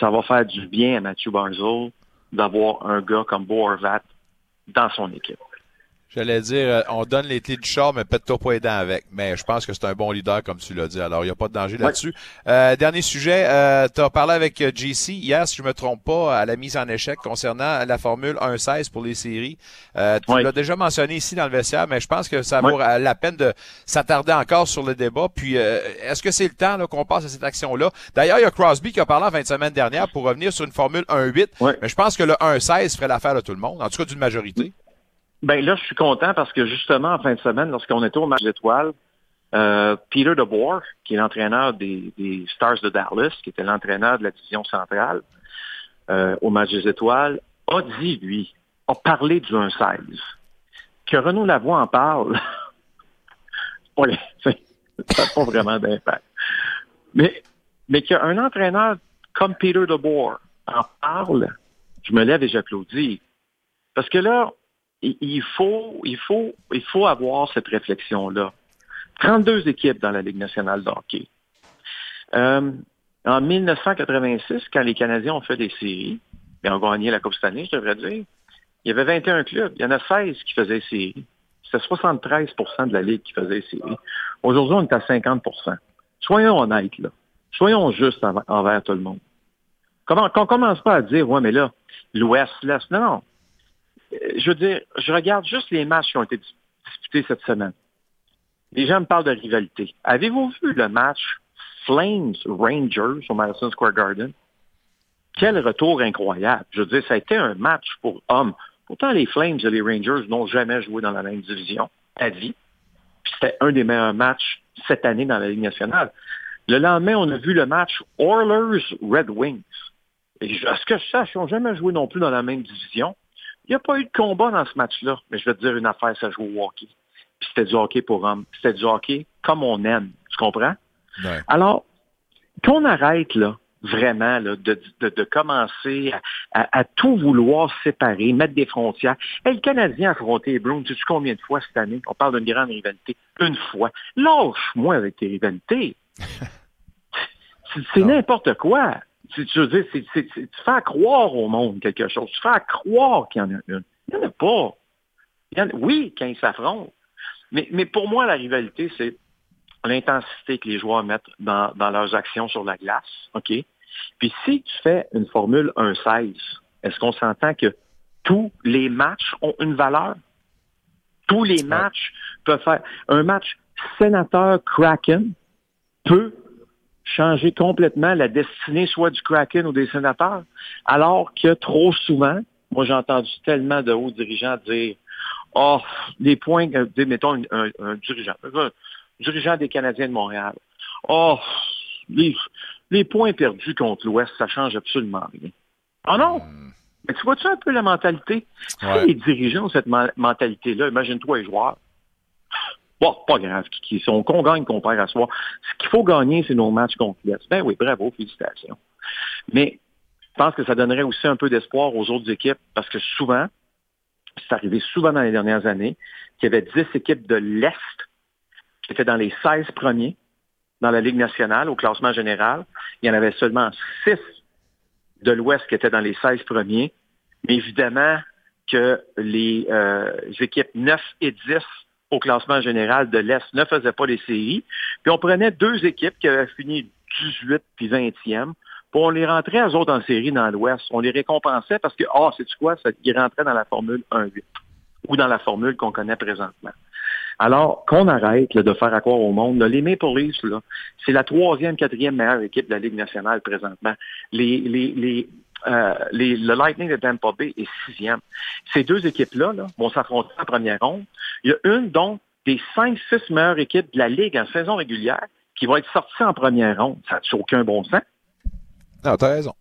S5: ça va faire du bien à Mathieu Barzo d'avoir un gars comme Bo Horvat dans son équipe.
S3: J'allais dire, euh, on donne les clés du char, mais pète-toi pas les dents avec. Mais je pense que c'est un bon leader, comme tu l'as dit. Alors, il n'y a pas de danger là-dessus. Euh, dernier sujet, euh, tu as parlé avec euh, JC hier, si je me trompe pas, à la mise en échec concernant la Formule 1-16 pour les séries. Euh, tu l'as déjà mentionné ici dans le vestiaire, mais je pense que ça vaut la peine de s'attarder encore sur le débat. Puis, est-ce que c'est le temps qu'on passe à cette action-là? D'ailleurs, il y a Crosby qui a parlé en fin de semaine dernière pour revenir sur une Formule 1-8. Mais je pense que le 1-16 ferait l'affaire de tout le monde, en tout cas d'une majorité.
S5: Ben là, je suis content parce que justement, en fin de semaine, lorsqu'on était au match d'étoiles, euh, Peter DeBoer, qui est l'entraîneur des, Stars de Dallas, qui était l'entraîneur de la division centrale euh, au match des étoiles, a dit, lui, a parlé du 1-16. Que Renaud Lavoie en parle, [LAUGHS] ça n'a pas vraiment d'impact. Mais, mais qu'un entraîneur comme Peter DeBoer en parle, je me lève et j'applaudis. Parce que là, il faut, il faut, il faut avoir cette réflexion-là. 32 équipes dans la Ligue nationale de hockey. Euh, en 1986, quand les Canadiens ont fait des séries, et ont gagné la Coupe Stanley, je devrais dire, il y avait 21 clubs. Il y en a 16 qui faisaient séries. C'était 73% de la Ligue qui faisait séries. Aujourd'hui, on est à 50% Soyons honnêtes, là. Soyons justes envers tout le monde. Comment, qu'on commence pas à dire, ouais, mais là, l'Ouest, l'Est. Non, non je veux dire, je regarde juste les matchs qui ont été disputés cette semaine. Les gens me parlent de rivalité. Avez-vous vu le match Flames Rangers au Madison Square Garden? Quel retour incroyable. Je veux dire, ça a été un match pour hommes. Pourtant, les Flames et les Rangers n'ont jamais joué dans la même division à vie. c'était un des meilleurs matchs cette année dans la Ligue nationale. Le lendemain, on a vu le match Oilers Red Wings. Et à ce que je sache, ils n'ont jamais joué non plus dans la même division. Il n'y a pas eu de combat dans ce match-là, mais je vais te dire une affaire, ça joue au hockey. Puis c'était du hockey pour hommes. C'était du hockey comme on aime. Tu comprends? Alors, qu'on arrête, là, vraiment, là, de, de, commencer à, tout vouloir séparer, mettre des frontières. Et le Canadien a affronté Brown, tu sais combien de fois cette année? On parle d'une grande rivalité. Une fois. Lâche-moi avec tes rivalités. [LAUGHS] C'est n'importe quoi tu, veux dire, c'est, tu fais croire au monde quelque chose. Tu fais croire qu'il y en a une. Il n'y en a pas. oui, quand ils s'affrontent. Mais, mais pour moi, la rivalité, c'est l'intensité que les joueurs mettent dans, dans leurs actions sur la glace. OK? Puis si tu fais une formule 1-16, est-ce qu'on s'entend que tous les matchs ont une valeur? Tous les matchs peuvent faire. Un match sénateur-Kraken peut changer complètement la destinée soit du Kraken ou des sénateurs, alors que trop souvent, moi j'ai entendu tellement de hauts dirigeants dire Oh, les points, euh, mettons un, dirigeant, un dirigeant des Canadiens de Montréal. Oh, les, points perdus contre l'Ouest, ça change absolument rien. Ah non! Mais tu vois-tu un peu la mentalité?
S3: Ouais.
S5: Si les dirigeants ont cette ma- mentalité-là, imagine-toi les joueurs. Bon, pas grave, qu'on gagne, qu'on perd à soir. Ce qu'il faut gagner, c'est nos matchs contre l'Est. Ben oui, bravo, félicitations. Mais je pense que ça donnerait aussi un peu d'espoir aux autres équipes parce que souvent, c'est arrivé souvent dans les dernières années, qu'il y avait 10 équipes de l'Est qui étaient dans les 16 premiers dans la Ligue nationale au classement général. Il y en avait seulement 6 de l'Ouest qui étaient dans les 16 premiers. Mais évidemment que les euh, équipes 9 et 10 au classement général de l'Est ne faisaient pas les séries. Puis on prenait deux équipes qui avaient fini 18 puis 20e, puis on les rentrait aux autres en série dans l'Ouest. On les récompensait parce que, ah, c'est quoi, ça, ils rentraient dans la formule 1-8 ou dans la formule qu'on connaît présentement. Alors, qu'on arrête là, de faire à croire au monde, là, les Maple Leafs, c'est la troisième, quatrième meilleure équipe de la Ligue nationale présentement. Les, les, les, euh, les- le Lightning de Tampa Bay est sixième. Ces deux équipes-là là, vont s'affronter en première ronde. Il y a une, donc, des cinq, six meilleures équipes de la Ligue en saison régulière qui vont être sorties en première ronde. Ça n'a aucun bon sens?
S3: Non, t'as raison.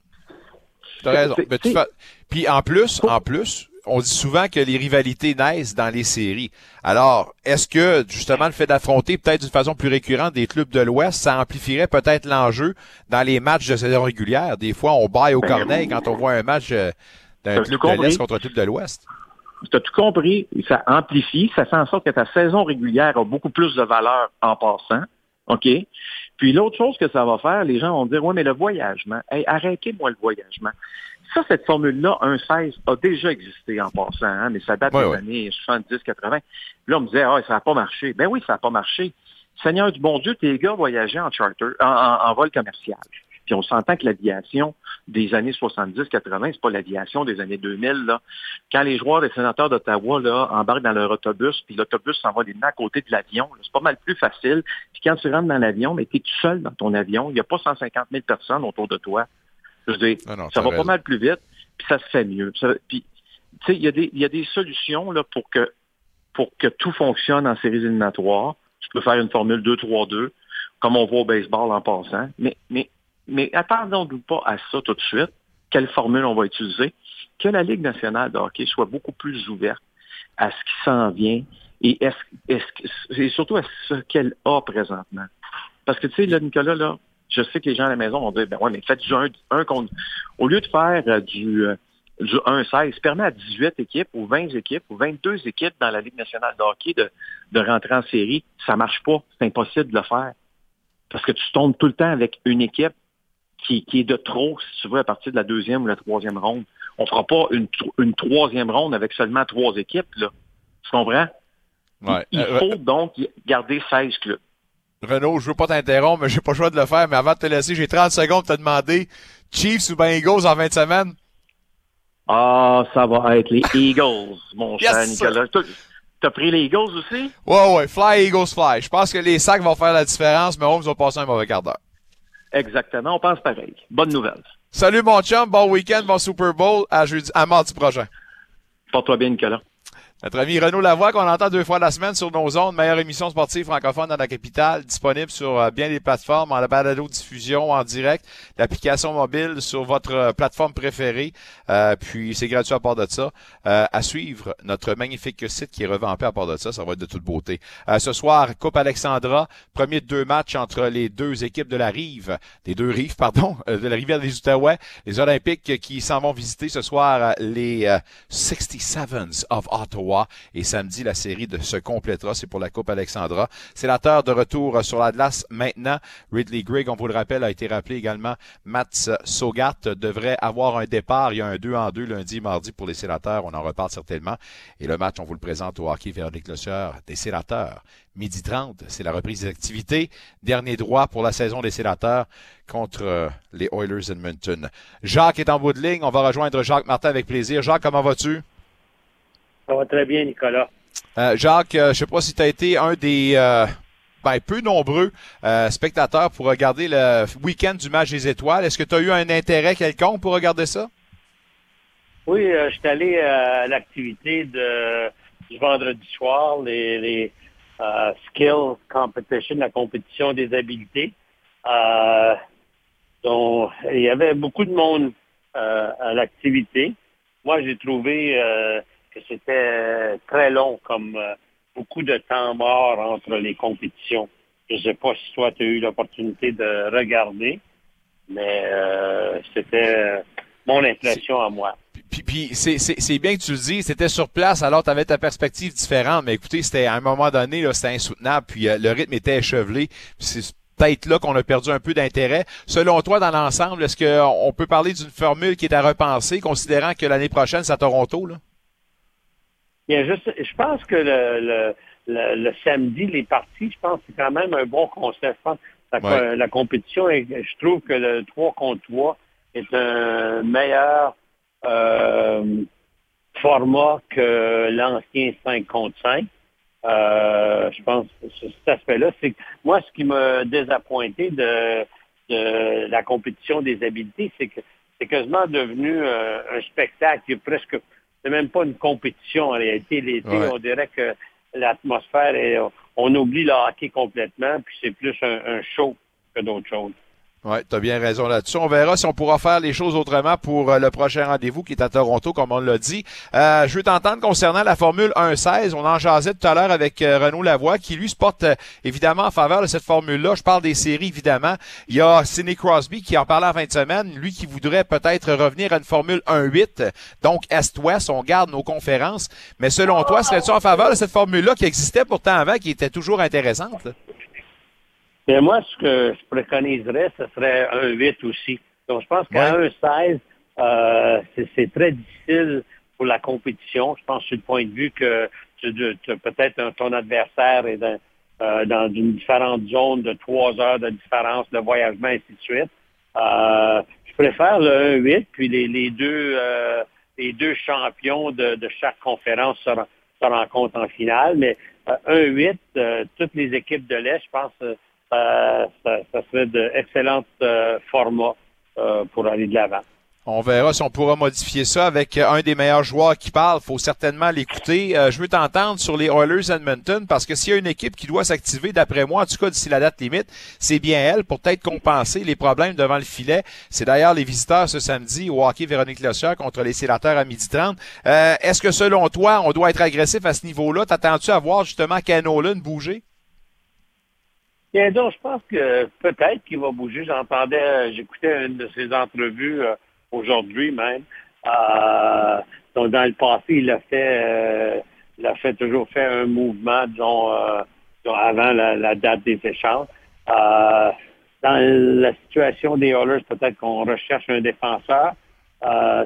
S3: T'as raison. Mais tu fais- Puis en plus, en plus, on dit souvent que les rivalités naissent dans les séries. Alors, est-ce que justement le fait d'affronter peut-être d'une façon plus récurrente des clubs de l'Ouest, ça amplifierait peut-être l'enjeu dans les matchs de saison régulière? Des fois, on baille au
S5: Ben,
S3: corneille quand on voit un match euh, d'un club de l'Est contre un club de l'Ouest?
S5: Tu as tout compris, ça amplifie, ça fait en sorte que ta saison régulière a beaucoup plus de valeur en passant. OK? Puis l'autre chose que ça va faire, les gens vont dire, oui, mais le voyagement, hey, arrêtez-moi le voyagement. Ça, cette formule-là, 1-16, a déjà existé en passant, hein, mais ça date
S3: Ouais,
S5: des
S3: ouais.
S5: années 70-80. Là, on me disait, ah, ça n'a pas marché. Ben oui, ça n'a pas marché. Seigneur du bon Dieu, tes gars voyageaient en charter, en, en- en vol commercial. Puis on s'entend que l'aviation des années 70-80, c'est pas l'aviation des années 2000, là quand les joueurs des sénateurs d'Ottawa là, embarquent dans leur autobus, puis l'autobus s'en va les mains à côté de l'avion, c'est pas mal plus facile. Puis quand tu rentres dans l'avion, mais tu es tout seul dans ton avion, il n'y a pas 150 000 personnes autour de toi. Je veux dire,
S3: non,
S5: ça va
S3: raison.
S5: pas mal plus vite, puis ça se fait mieux. Puis, tu sais, il y, a des- il y a des solutions là, pour que pour que tout fonctionne en séries éliminatoires. Tu peux faire une formule 2-3-2, comme on voit au baseball en passant. Mais, mais, mais attendons-nous pas à ça tout de suite. Quelle formule on va utiliser? Que la Ligue nationale de hockey soit beaucoup plus ouverte à ce qui s'en vient et, est-ce, est-ce, que- et surtout à ce qu'elle a présentement. Parce que, tu sais, là, Nicolas, là, je sais que les gens à la maison vont dire, ben ouais, mais faites du 1, un contre... Au lieu de faire euh, du, euh, du 1-16, permet à 18 équipes ou 20 équipes ou 22 équipes dans la Ligue nationale de hockey de, de rentrer en série. Ça marche pas. C'est impossible de le faire. Parce que tu tombes tout le temps avec une équipe qui, qui est de trop, si tu veux, à partir de la deuxième ou la troisième ronde. On fera pas une, une troisième ronde avec seulement trois équipes, là. Tu comprends?
S3: Ouais.
S5: Il
S3: Euh,
S5: faut donc garder 16 clubs.
S3: Renaud, je veux pas t'interrompre, mais j'ai pas le choix de le faire. Mais avant de te laisser, j'ai 30 secondes pour te demander Chiefs ou Bengals en fin de semaine?
S5: Ah, ça va être les Eagles, mon
S3: Yes,
S5: cher. Nicolas. T'as pris les Eagles aussi?
S3: Ouais, ouais, fly Eagles fly. Je pense que les sacs vont faire la différence, mais Holmes va passer un mauvais quart d'heure.
S5: Exactement, on pense pareil. Bonne nouvelle.
S3: Salut mon chum, bon week-end, bon Super Bowl, à jeudi, à mardi prochain.
S5: Porte-toi bien, Nicolas.
S3: Notre ami Renaud Lavoie, qu'on entend deux fois la semaine sur nos ondes, meilleure émission sportive francophone dans la capitale, disponible sur euh, bien des plateformes, en la balado-diffusion en direct, l'application mobile sur votre euh, plateforme préférée, Euh, puis c'est gratuit à part de ça. Euh, à suivre, notre magnifique site qui est revampé à part de ça, ça va être de toute beauté. Euh, ce soir, Coupe Alexandra, premier de deux matchs entre les deux équipes de la rive, des deux rives, [LAUGHS] pardon, euh, de la rivière des Outaouais, les Olympiques qui s'en vont visiter ce soir les euh, 67s of Ottawa. Et samedi, la série se complétera. C'est pour la Coupe Alexandra. Terre de retour sur la glace maintenant. Ridley Grigg, on vous le rappelle, a été rappelé également. Mats Sogat devrait avoir un départ. Il y a un 2 en 2 lundi et mardi pour les sénateurs. On en reparle certainement. Et le match, on vous le présente au hockey Véronique Lossieur des sénateurs. Midi 30, c'est la reprise des activités. Dernier droit pour la saison des sénateurs contre euh, les Oilers Edmonton. Jacques est en bout de ligne. On va rejoindre Jacques Martin avec plaisir. Jacques, comment vas-tu?
S6: Ça va très bien, Nicolas.
S3: Euh, Jacques, euh, je sais pas si tu as été un des euh, ben, peu nombreux spectateurs pour regarder le week-end du match des étoiles. Est-ce que tu as eu un intérêt quelconque pour regarder ça?
S6: Oui, je suis allé à l'activité de du vendredi soir, les, les skills competition, la compétition des habiletés. Donc, il y avait beaucoup de monde à l'activité. moi, j'ai trouvé que c'était très long, comme beaucoup de temps mort entre les compétitions. Je ne sais pas si toi, tu as eu l'opportunité de regarder, mais c'était mon impression à moi.
S3: Puis, c'est bien que tu le dis, c'était sur place, alors tu avais ta perspective différente, mais écoutez, c'était à un moment donné, c'était insoutenable, puis euh, le rythme était échevelé, c'est peut-être là qu'on a perdu un peu d'intérêt. Selon toi, dans l'ensemble, est-ce qu'on peut parler d'une formule qui est à repenser, considérant que l'année prochaine, c'est à Toronto? Là?
S6: Bien, je, je pense que le, le, le, samedi, les parties, je pense que c'est quand même un bon concept. la, la compétition, je trouve que le 3 contre 3 est un meilleur euh, format que l'ancien 5 contre 5. Euh, je pense que cet aspect-là, c'est moi ce qui m'a désappointé de, de, la compétition des habiletés, c'est que c'est quasiment devenu euh, un spectacle presque c'est même pas une compétition en réalité. L'été, on dirait que l'atmosphère est on oublie le hockey complètement, puis c'est plus un, un show que d'autres choses.
S3: Oui, tu bien raison là-dessus. On verra si on pourra faire les choses autrement pour euh, le prochain rendez-vous qui est à Toronto, comme on l'a dit. Euh, je veux t'entendre concernant la Formule 1-16. On en jasait tout à l'heure avec euh, Renaud Lavoie, qui lui se porte évidemment en faveur de cette formule-là. Je parle des séries, évidemment. Il y a Sidney Crosby qui en parlait en fin de lui qui voudrait peut-être revenir à une Formule 1-8, donc Est-Ouest, on garde nos conférences. Mais selon toi, serais-tu en faveur de cette formule-là qui existait pourtant avant, qui était toujours intéressante?
S6: Mais moi, ce que je préconiserais, ce serait un 8 aussi. Donc, je pense qu'à un 16, euh, c'est très difficile pour la compétition. Je pense sur le point de vue que peut-être ton adversaire est dans, euh, dans une différente zone de trois heures de différence de voyagement, ainsi de suite. Euh, je préfère le 1-8, puis les, les deux les deux champions de, de chaque conférence se, se, rencontrent en finale. Mais 1-8, euh, toutes les équipes de l'Est, je pense, ça, ça, serait d'excellents euh, formats euh, pour aller de l'avant.
S3: On verra si on pourra modifier ça avec un des meilleurs joueurs qui parle. faut certainement l'écouter. Euh, je veux t'entendre sur les Oilers Edmonton parce que s'il y a une équipe qui doit s'activer, d'après moi, en tout cas d'ici la date limite, c'est bien elle pour peut-être compenser les problèmes devant le filet. C'est d'ailleurs les visiteurs ce samedi au hockey Véronique Lossier contre les sénateurs à midi 30. Est-ce que selon toi, on doit être agressif à ce niveau-là? T'attends-tu à voir justement Canolan bouger?
S6: Bien donc, je pense que peut-être qu'il va bouger. J'entendais, euh, j'écoutais une de ses entrevues euh, aujourd'hui même. Euh, donc, dans le passé, il a fait, il a fait toujours fait un mouvement, disons, avant la, date des échanges. dans la situation des Oilers, peut-être qu'on recherche un défenseur.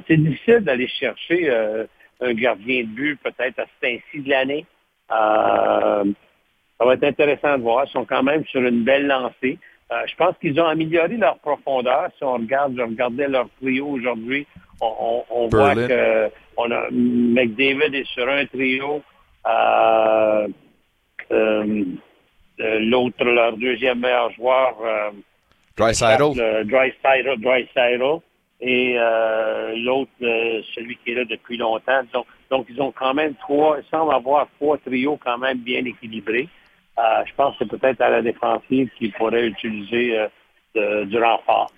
S6: c'est difficile d'aller chercher un gardien de but, peut-être à cet ainsi de l'année. Ça va être intéressant de voir. Ils sont quand même sur une belle lancée. Euh, je pense qu'ils ont amélioré leur profondeur. Si on regarde, je regardais leur trio aujourd'hui, on, voit que on a McDavid est sur un trio. Euh, euh, l'autre, leur deuxième meilleur joueur,
S3: Dry
S6: Dry et l'autre, celui qui est là depuis longtemps. Donc, donc, ils ont quand même trois, ils semblent avoir trois trios quand même bien équilibrés. Euh, je pense que c'est peut-être à la défensive qu'il pourrait utiliser euh, du renfort.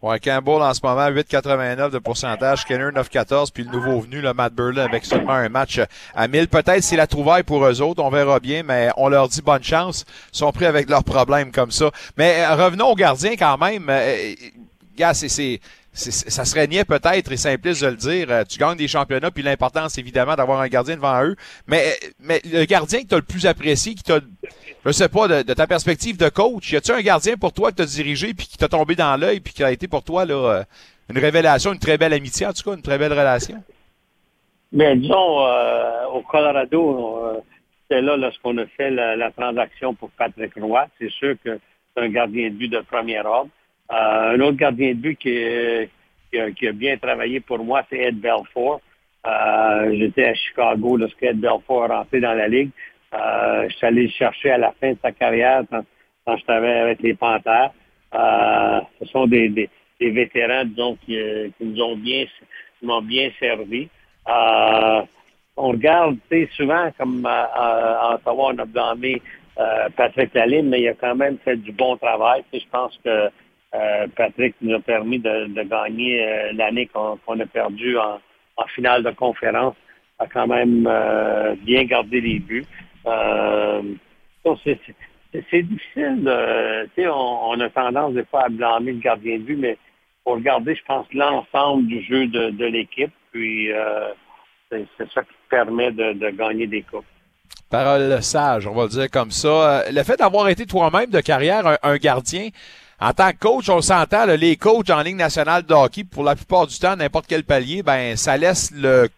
S3: Ouais, Campbell en ce moment, 8,89 de pourcentage, Skinner 9,14, puis le nouveau venu, le Matt Burley, avec seulement un match à 1000. Peut-être c'est la trouvaille pour eux autres, on verra bien, mais on leur dit bonne chance. Ils sont pris avec leurs problèmes comme ça. Mais euh, revenons aux gardiens quand même. gars, c'est ça serait niais peut-être et simpliste de le dire. Euh, tu gagnes des championnats, puis l'important, c'est évidemment d'avoir un gardien devant eux. Mais, mais le gardien que tu as le plus apprécié, qui t'a, je sais pas, de, ta perspective de coach, y a-tu un gardien pour toi que tu as dirigé, puis qui t'a tombé dans l'œil, puis qui a été pour toi là euh, une révélation, une très belle amitié, en tout cas, une très belle relation?
S6: Mais disons, euh, au Colorado, c'était là lorsqu'on a fait la, transaction pour Patrick Roy. C'est sûr que c'est un gardien de but de premier ordre. Euh, un autre gardien de but qui, a, bien travaillé pour moi, c'est Ed Belfort. Euh, j'étais à Chicago lorsque Ed Belfort est rentré dans la Ligue. Euh, je suis allé le chercher à la fin de sa carrière quand, je travaillais avec les Panthers. ce sont des, vétérans, disons, qui, nous ont bien, m'ont bien servi. on regarde, souvent, comme à, Ottawa, on a Patrick Lalime, mais il a quand même fait du bon travail. je pense que euh, Patrick nous a permis de, gagner euh, l'année qu'on a perdu en, finale de conférence, a quand même euh, bien gardé les buts. C'est difficile. On, on a tendance des fois à blâmer le gardien de but, mais pour regarder, je pense, l'ensemble du jeu de, l'équipe. Puis c'est ça qui permet de, de gagner des coupes.
S3: Parole sage, on va le dire comme ça. Le fait d'avoir été toi-même de carrière un, gardien, en tant que coach, on s'entend, les coachs en Ligue nationale de hockey, pour la plupart du temps, n'importe quel palier, ben ça laisse le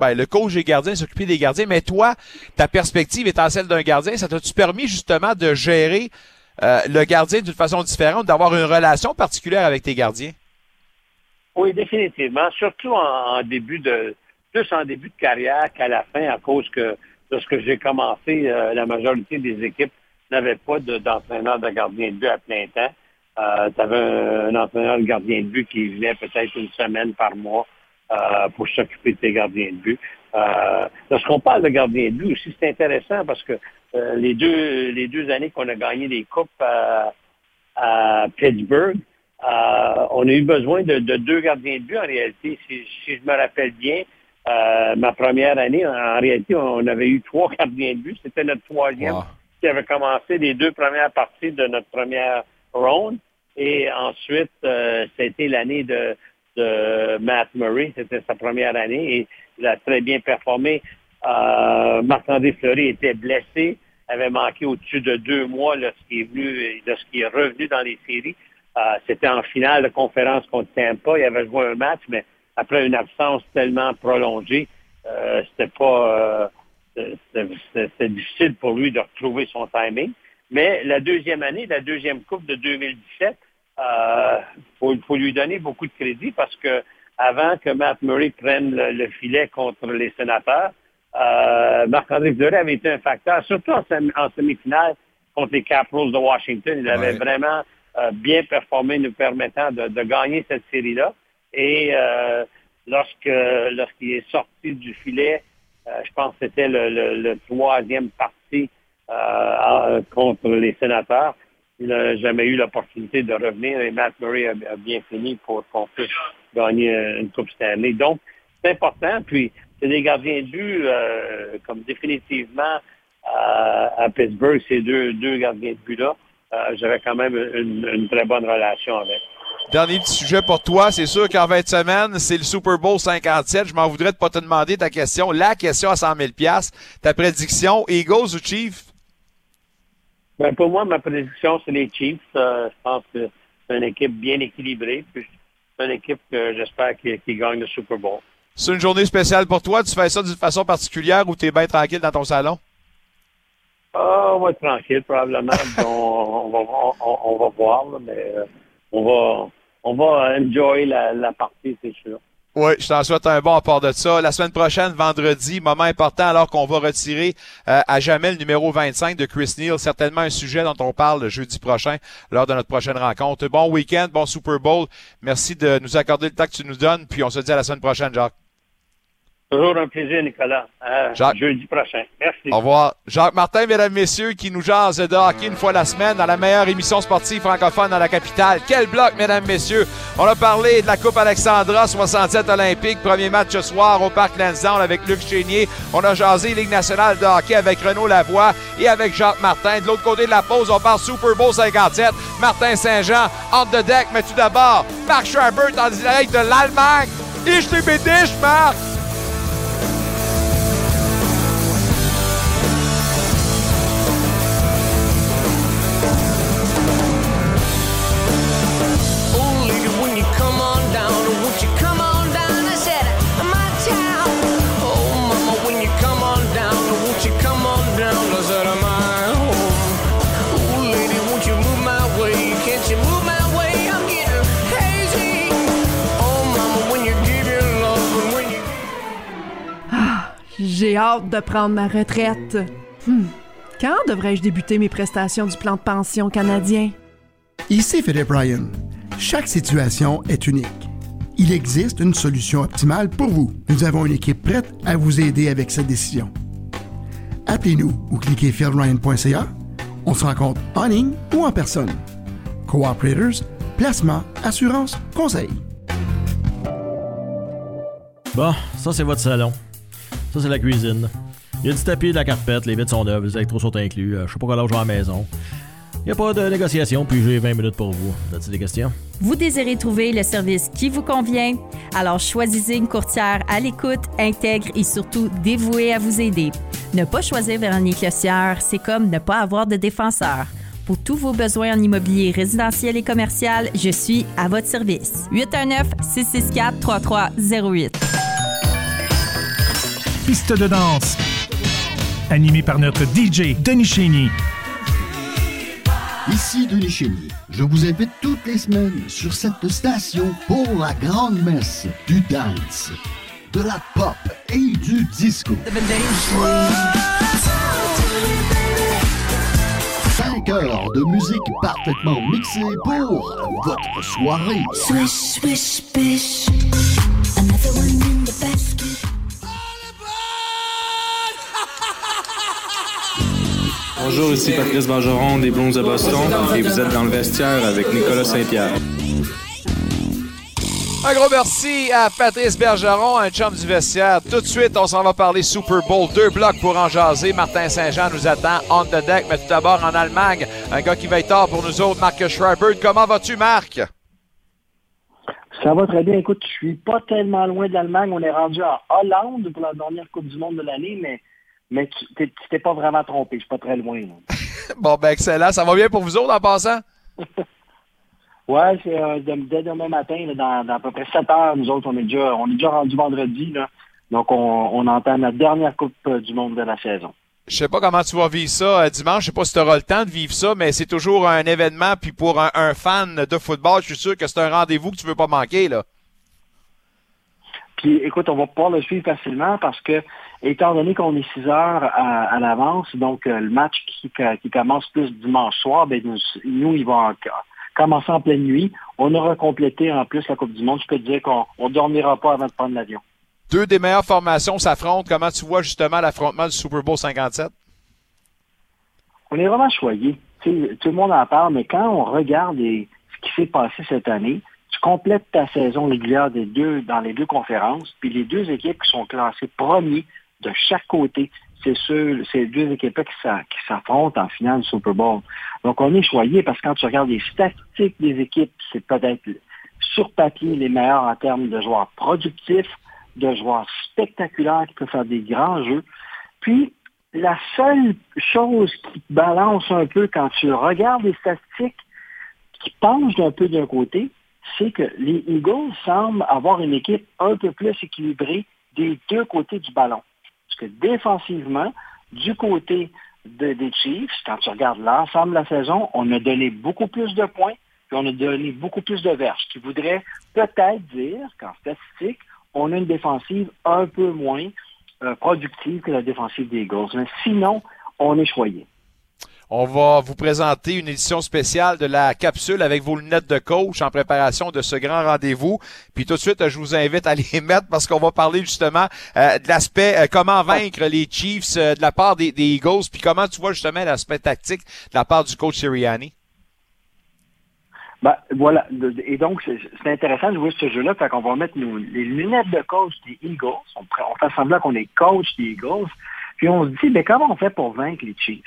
S3: ben, le coach des gardiens s'occuper des gardiens. Mais toi, ta perspective étant celle d'un gardien, ça t'a-tu permis justement de gérer euh, le gardien d'une façon différente, d'avoir une relation particulière avec tes gardiens?
S6: Oui, définitivement. Surtout en, début de plus en début de carrière qu'à la fin, à cause que lorsque j'ai commencé, euh, la majorité des équipes n'avaient pas d'entraîneur de, gardien de but à plein temps. Euh, tu avais un, entraîneur de gardien de but qui venait peut-être une semaine par mois euh, pour s'occuper de tes gardiens de but. Euh, lorsqu'on parle de gardien de but aussi, c'est intéressant parce que les deux les deux années qu'on a gagné les coupes à, à Pittsburgh, on a eu besoin de, deux gardiens de but en réalité. Si, je me rappelle bien, ma première année, en, réalité, on avait eu trois [LAUGHS] gardiens de but. C'était notre troisième qui avait commencé les deux premières parties de notre première Et ensuite, euh, c'était l'année de, Matt Murray. C'était sa première année et il a très bien performé. Marc-André Fleury était blessé, avait manqué au-dessus de deux mois lorsqu'il est venu, lorsqu'il est revenu dans les séries. Euh, c'était en finale de conférence contre Tampa. Il avait joué un match, mais après une absence tellement prolongée, euh, c'était pas euh, c'était difficile pour lui de retrouver son timing. Mais la deuxième année, la deuxième coupe de 2017, il faut, lui donner beaucoup de crédit parce que avant que Matt Murray prenne le, filet contre les sénateurs, Marc-André Fleury avait été un facteur, surtout en, en semi-finale contre les Capitals de Washington. Il avait vraiment euh, bien performé, nous permettant de, gagner cette série-là. Et euh, lorsque lorsqu'il est sorti du filet, euh, je pense que c'était le, troisième parti contre les sénateurs. Il n'a jamais eu l'opportunité de revenir et Matt Murray a, bien fini pour qu'on puisse gagner une Coupe Stanley. Donc, c'est important. Puis, c'est des gardiens de but, comme définitivement à Pittsburgh, ces deux, gardiens de but-là. Euh, j'avais quand même une, très bonne relation avec.
S3: Dernier petit sujet pour toi, c'est sûr qu'en 20 semaines, c'est le Super Bowl 57. Je m'en voudrais de pas te demander ta question. La question à 100 000 Ta prédiction, Eagles ou Chiefs?
S6: Ben pour moi, ma prédiction, c'est les Chiefs. Euh, je pense que c'est une équipe bien équilibrée. c'est une équipe que j'espère qui, gagne le Super Bowl.
S3: C'est une journée spéciale pour toi. Tu fais ça d'une façon particulière ou tu es bien tranquille dans ton salon?
S6: Ah, on va être tranquille, probablement. [LAUGHS] on, va, on, va voir, mais euh, on va, on va enjoy la, la partie, c'est sûr.
S3: Oui, je t'en souhaite un bon apport de ça. La semaine prochaine, vendredi, moment important alors qu'on va retirer euh, à jamais le numéro 25 de Chris Neal. Certainement un sujet dont on parle jeudi prochain lors de notre prochaine rencontre. Bon week-end, bon Super Bowl. Merci de nous accorder le temps que tu nous donnes. Puis on se dit à la semaine prochaine, Jacques.
S6: Toujours un plaisir, Nicolas. jeudi prochain. Merci.
S3: Au revoir. Jacques Martin, mesdames, messieurs, qui nous jase de hockey une fois la semaine dans la meilleure émission sportive francophone dans la capitale. Quel bloc, mesdames, messieurs. On a parlé de la Coupe Alexandra 67 olympique. Premier match ce soir au Parc Lansdowne avec Luc Chénier. On a jasé Ligue nationale de hockey avec Renaud Lavoie et avec Jacques Martin. De l'autre côté de la pause, on parle Super Bowl 57. Martin Saint-Jean, entre de deck. Mais tout d'abord, Marc Schreiber en direct de l'Allemagne. Ich liebe dich, Marc!
S7: J'ai hâte de prendre ma retraite. Hmm. Quand devrais-je débuter mes prestations du plan de pension canadien?
S8: Ici Philip Ryan. Chaque situation est unique. Il existe une solution optimale pour vous. Nous avons une équipe prête à vous aider avec cette décision. Appelez-nous ou cliquez philryan.ca. On se rencontre en ligne ou en personne. Cooperators, placement, assurance, conseil.
S9: Bon, ça c'est votre salon. Ça c'est la cuisine. Il y a du tapis, de la carpette, les vitres sont neuves, les électros sont inclus. Euh, je sais pas quoi vais à la maison. Il n'y a pas de négociation, puis j'ai 20 minutes pour vous. As-tu des questions?
S10: Vous désirez trouver le service qui vous convient? Alors choisissez une courtière à l'écoute, intègre et surtout dévouée à vous aider. Ne pas choisir Véronique Lecière, c'est comme ne pas avoir de défenseur. Pour tous vos besoins en immobilier résidentiel et commercial, je suis à votre service. 819-664-3308.
S11: Piste de danse. Animé par notre DJ Denis Chénier.
S12: Ici Denis Chénier. Je vous invite toutes les semaines sur cette station pour la grande messe du dance, de la pop et du disco. 5 heures de musique parfaitement mixée pour votre soirée.
S13: Swish, swish, bish. Another one
S14: Bonjour, ici Patrice Bergeron des Blondes de Boston et vous êtes dans le vestiaire avec Nicolas Saint-Pierre.
S3: Un gros merci à Patrice Bergeron, un chum du vestiaire. Tout de suite, on s'en va parler Super Bowl. Deux blocs pour en jaser. Martin Saint-Jean nous attend on the deck, mais tout d'abord en Allemagne. Un gars qui va être tard pour nous autres, Marc Schreiber. Comment vas-tu, Marc?
S15: Ça va très bien. Écoute, je suis pas tellement loin de l'Allemagne. On est rendu en Hollande pour la dernière Coupe du Monde de l'année, mais mais tu t'es pas vraiment trompé, je suis pas très loin. [LAUGHS]
S3: bon, ben excellent. Ça va bien pour vous autres en passant? [LAUGHS]
S15: ouais, c'est euh, dès demain matin, dans, à peu près 7 heures, nous autres, on est déjà, on est déjà rendu vendredi. Là. Donc, on, on entend la dernière Coupe euh, du monde de la saison.
S3: Je sais pas comment tu vas vivre ça euh, dimanche. Je sais pas si tu auras le temps de vivre ça, mais c'est toujours un événement. Puis pour un, un, fan de football, je suis sûr que c'est un rendez-vous que tu veux pas manquer. là.
S15: Puis écoute, on va pouvoir le suivre facilement parce que, étant donné qu'on est 6 heures à, l'avance, donc euh, le match qui, qui, commence plus dimanche soir, ben nous, nous, il va commencer en pleine nuit. On aura complété en plus la Coupe du Monde. Je peux te dire qu'on ne dormira pas avant de prendre l'avion.
S3: Deux des meilleures formations s'affrontent. Comment tu vois justement l'affrontement du Super Bowl 57?
S15: On est vraiment choyé. tout le monde en parle, mais quand on regarde ce qui s'est passé cette année, tu complètes ta saison régulière des deux dans les deux conférences, puis les deux équipes qui sont classées premiers de chaque côté, c'est sûr, ces deux équipes qui s'affrontent en finale du Super Bowl. Donc, on est choyé parce que quand tu regardes les statistiques des équipes, c'est peut-être sur papier les meilleurs en termes de joueurs productifs, de joueurs spectaculaires qui peuvent faire des grands jeux. Puis, la seule chose qui balance un peu quand tu regardes les statistiques, qui penche d'un peu d'un côté, c'est que les Eagles semblent avoir une équipe un peu plus équilibrée des deux côtés du ballon. Que défensivement, du côté des Chiefs, quand tu regardes l'ensemble de la saison, on a donné beaucoup plus de points, puis on a donné beaucoup plus de verges, ce qui voudrait peut-être dire qu'en statistique, on a une défensive un peu moins euh, productive que la défensive des Eagles. Mais sinon, on est choyé.
S3: On va vous présenter une édition spéciale de la capsule avec vos lunettes de coach en préparation de ce grand rendez-vous. Puis tout de suite, je vous invite à les [LAUGHS] mettre parce qu'on va parler justement euh, de l'aspect euh, comment vaincre les Chiefs euh, de la part des, Eagles. Puis comment tu vois justement l'aspect tactique de la part du coach Sirianni?
S15: Ben, voilà. Et donc, c'est intéressant de jouer ce jeu-là. Fait qu'on va mettre nos, les lunettes de coach des Eagles. On, on fait semblant qu'on est coach des Eagles. Puis on se dit, ben, comment on fait pour vaincre les Chiefs?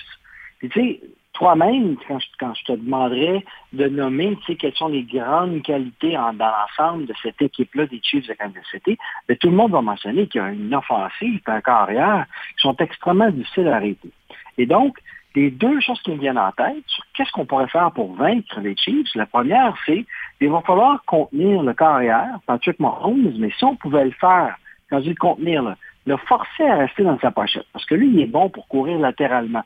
S15: Tu sais, toi-même, quand je, te demanderais de nommer, tu sais, quelles sont les grandes qualités dans l'ensemble de cette équipe-là des Chiefs de Kansas City, ben, tout le monde va mentionner qu'il y a une offensive et un carrière qui sont extrêmement difficiles à arrêter. Et donc, les deux choses qui me viennent en tête sur qu'est-ce qu'on pourrait faire pour vaincre les Chiefs, la première, c'est qu'il va falloir contenir le carrière, Patrick Mahomes, mais si on pouvait le faire, quand je dis contenir, le forcer à rester dans sa pochette, parce que lui, il est bon pour courir latéralement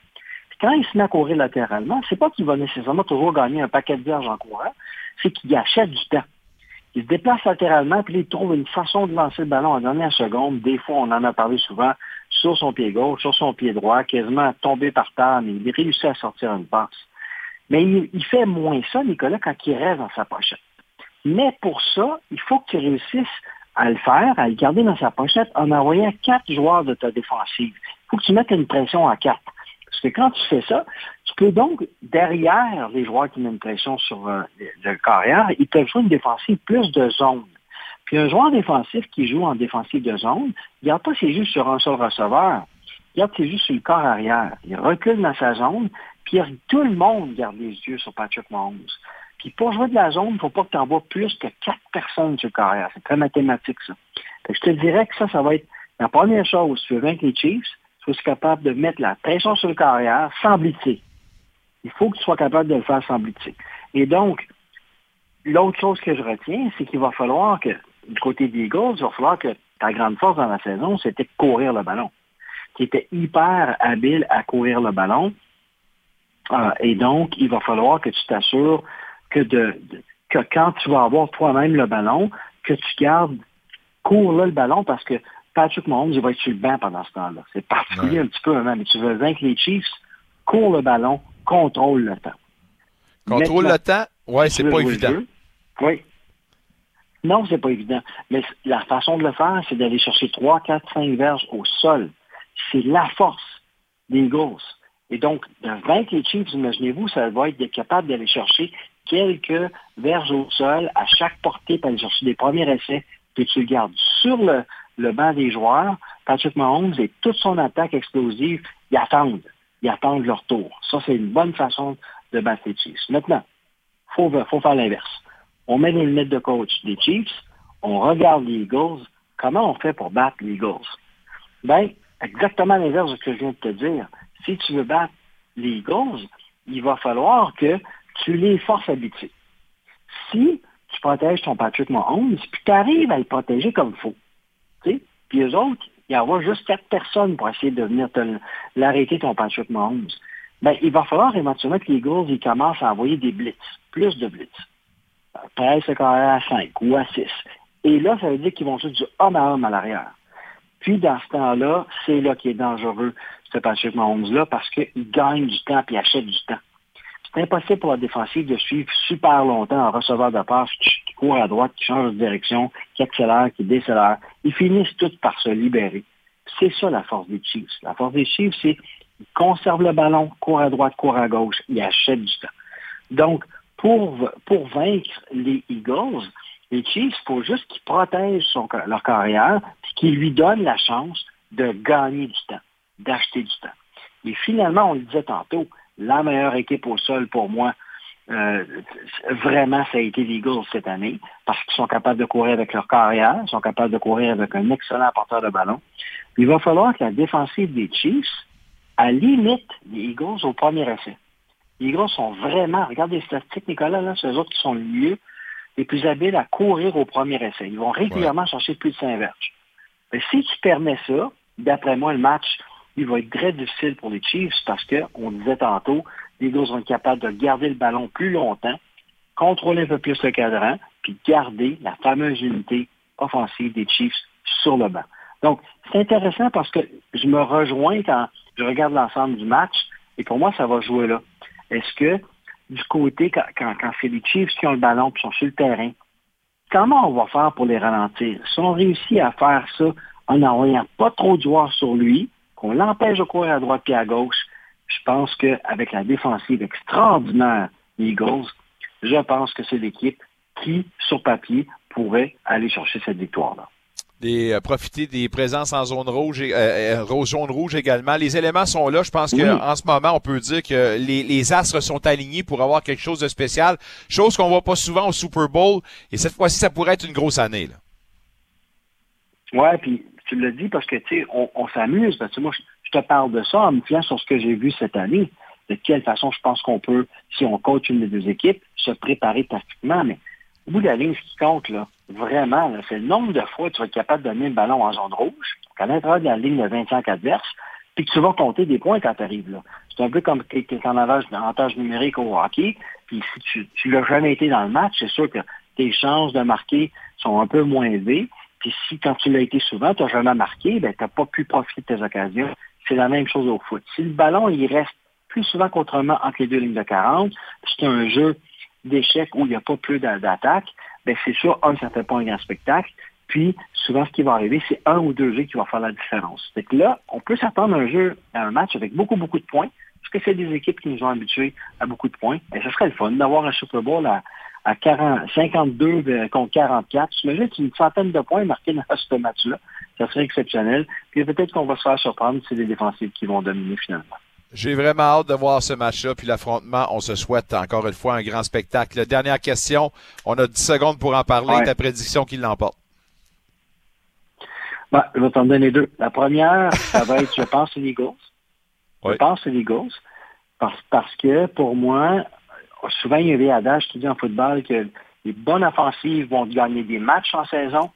S15: quand il se met à courir latéralement, c'est pas qu'il va nécessairement toujours gagner un paquet de vierges en courant, c'est qu'il achète du temps. Il se déplace latéralement, puis il trouve une façon de lancer le ballon en dernière seconde. Des fois, on en a parlé souvent, sur son pied gauche, sur son pied droit, quasiment tombé par terre, mais il réussit à sortir une passe. Mais il, fait moins ça, Nicolas, quand il reste dans sa pochette. Mais pour ça, il faut que tu réussisses à le faire, à le garder dans sa pochette en envoyant quatre joueurs de ta défensive. Il faut que tu mettes une pression à quatre. Parce que quand tu fais ça, tu peux donc, derrière les joueurs qui mettent une pression sur euh, le carrière, ils peuvent jouer une défensive plus de zone. Puis un joueur défensif qui joue en défensive de zone, il garde pas ses yeux sur un seul receveur. Il garde ses yeux sur le corps arrière. Il recule dans sa zone, puis tout le monde garde les yeux sur Patrick Mahomes. Puis pour jouer de la zone, il ne faut pas que tu envoies plus que quatre personnes sur le corps arrière. C'est très mathématique, ça. Je te dirais que ça, ça va être la première chose. Tu veux vaincre les Chiefs, être capable de mettre la pression sur le corps arrière sans blitzer. Il faut que tu sois capable de le faire sans blitzer. Et donc, l'autre chose que je retiens, c'est qu'il va falloir que, du côté des il va falloir que ta grande force dans la saison, c'était de courir le ballon. Tu étais hyper habile à courir le ballon. Euh, et donc, il va falloir que tu t'assures que, de, que quand tu vas avoir toi-même le ballon, que tu gardes, cours là le ballon parce que Patrick Mahomes, il va être sur le banc pendant ce temps-là. C'est particulier un petit peu, hein, mais tu veux vaincre les Chiefs, cours le ballon, contrôle le temps.
S3: Contrôle le temps? Oui, c'est pas évident.
S15: Oui. Non, c'est pas évident. Mais la façon de le faire, c'est d'aller chercher 3, 4, 5 verges au sol. C'est la force des Eagles. Et donc, de vaincre les Chiefs, imaginez-vous, ça va être capable d'aller chercher quelques verges au sol à chaque portée pour aller chercher des premiers essais, que tu le gardes sur le, le banc des joueurs. Patrick Mahomes et toute son attaque explosive, ils attendent. Ils attendent leur tour. Ça, c'est une bonne façon de battre les Chiefs. Maintenant, il faut, faire l'inverse. On met les lunettes de coach des Chiefs, on regarde les Eagles. Comment on fait pour battre les Eagles? Ben, exactement l'inverse de ce que je viens de te dire. Si tu veux battre les Eagles, il va falloir que tu les forces à buter. Si tu protèges ton Patrick Mahomes, puis tu arrives à le protéger comme il faut, puis eux autres, il y aura juste quatre personnes pour essayer de venir l'arrêter ton Patrick Mahomes. Ben, il va falloir éventuellement que les Eagles ils commencent à envoyer des blitz, plus de blitz. Presque à 5 ou à 6. Et là, ça veut dire qu'ils vont jouer du homme à homme à l'arrière. Puis, dans ce temps-là, c'est là qui est dangereux, ce Patrick Mahomes-là, parce qu'il gagne du temps et achète du temps. C'est impossible pour la défensive de suivre super longtemps un receveur de passe qui, court à droite, qui change de direction, qui accélère, qui décélère. Ils finissent tous par se libérer. C'est ça la force des Chiefs. La force des Chiefs, c'est qu'ils conservent le ballon, court à droite, court à gauche, ils achètent du temps. Donc, pour, pour vaincre les Eagles, les Chiefs, il faut juste qu'ils protègent leur carrière, et qu'ils lui donnent la chance de gagner du temps, d'acheter du temps. Et finalement, on le disait tantôt, la meilleure équipe au sol pour moi, euh, vraiment, ça a été les Eagles cette année, parce qu'ils sont capables de courir avec leur carrière, ils sont capables de courir avec un excellent porteur de ballon. Il va falloir que la défensive des Chiefs, à limite les Eagles au premier essai. Les Eagles sont vraiment, regardez les statistiques, Nicolas, là, c'est eux autres qui sont le mieux, les plus habiles à courir au premier essai. Ils vont régulièrement chercher plus de 5 verges. Mais si tu permets ça, d'après moi, le match il va être très difficile pour les Chiefs parce qu'on disait tantôt, les Eagles vont être capables de garder le ballon plus longtemps, contrôler un peu plus le cadran, puis garder la fameuse unité offensive des Chiefs sur le banc. Donc, c'est intéressant parce que je me rejoins quand je regarde l'ensemble du match, et pour moi, ça va jouer là. Est-ce que du côté, quand, quand, c'est les Chiefs qui ont le ballon et sont sur le terrain, comment on va faire pour les ralentir? Si on réussit à faire ça en n'envoyant pas trop de joueurs sur lui, qu'on l'empêche de courir à droite et à gauche, je pense qu'avec la défensive extraordinaire des Eagles, je pense que c'est l'équipe qui, sur papier, pourrait aller chercher cette victoire-là.
S3: Des, euh, profiter des présences en zone rouge, et euh, euh, zone rouge également. Les éléments sont là. Je pense qu'en ce moment, on peut dire que les, les, astres sont alignés pour avoir quelque chose de spécial, chose qu'on voit pas souvent au Super Bowl. Et cette fois-ci, ça pourrait être une grosse année. Là.
S15: Ouais, puis tu l'as dit parce que, tu sais, on, s'amuse. Parce que moi, je, te parle de ça en me fiant sur ce que j'ai vu cette année. De quelle façon je pense qu'on peut, si on coach une des deux équipes, se préparer tactiquement. Mais au bout de la ligne, ce qui compte, là, vraiment, c'est le nombre de fois que tu vas être capable de donner le ballon en zone rouge, à l'intérieur de la ligne de 25 adverses, puis que tu vas compter des points quand tu arrives là. C'est un peu comme quand tu en avantage numérique au hockey, puis si tu, tu l'as jamais été dans le match, c'est sûr que tes chances de marquer sont un peu moins élevées. Puis si, quand tu l'as été souvent, tu n'as jamais marqué, ben, tu n'as pas pu profiter de tes occasions. C'est la même chose au foot. Si le ballon, il reste plus souvent qu'autrement entre les deux lignes de 40, c'est un jeu d'échecs où il n'y a pas plus d'attaque, ben, c'est sûr, un, ça ne fait pas un grand spectacle. Puis, souvent, ce qui va arriver, c'est un ou deux jeux qui vont faire la différence. Que là, on peut s'attendre à un jeu, à un match avec beaucoup, beaucoup de points, parce que c'est des équipes qui nous ont habitués à beaucoup de points. Et ce serait le fun d'avoir un Super Bowl à, à 40, 52 euh, contre 44. J'imagine une centaine de points marqués dans ce match-là. Ça serait exceptionnel. Puis peut-être qu'on va se faire surprendre, c'est les défensives qui vont dominer finalement.
S3: J'ai vraiment hâte de voir ce match-là, puis l'affrontement. On se souhaite encore une fois un grand spectacle. Dernière question. On a 10 secondes pour en parler.
S15: Ouais.
S3: Ta prédiction qui l'emporte?
S15: Ben, je vais t'en donner deux. La première, ça va être, je pense, les Eagles. Je pense les Eagles. Parce, parce que, pour moi, souvent, il y a des adages qui disent en football que les bonnes offensives vont te gagner des matchs en saison,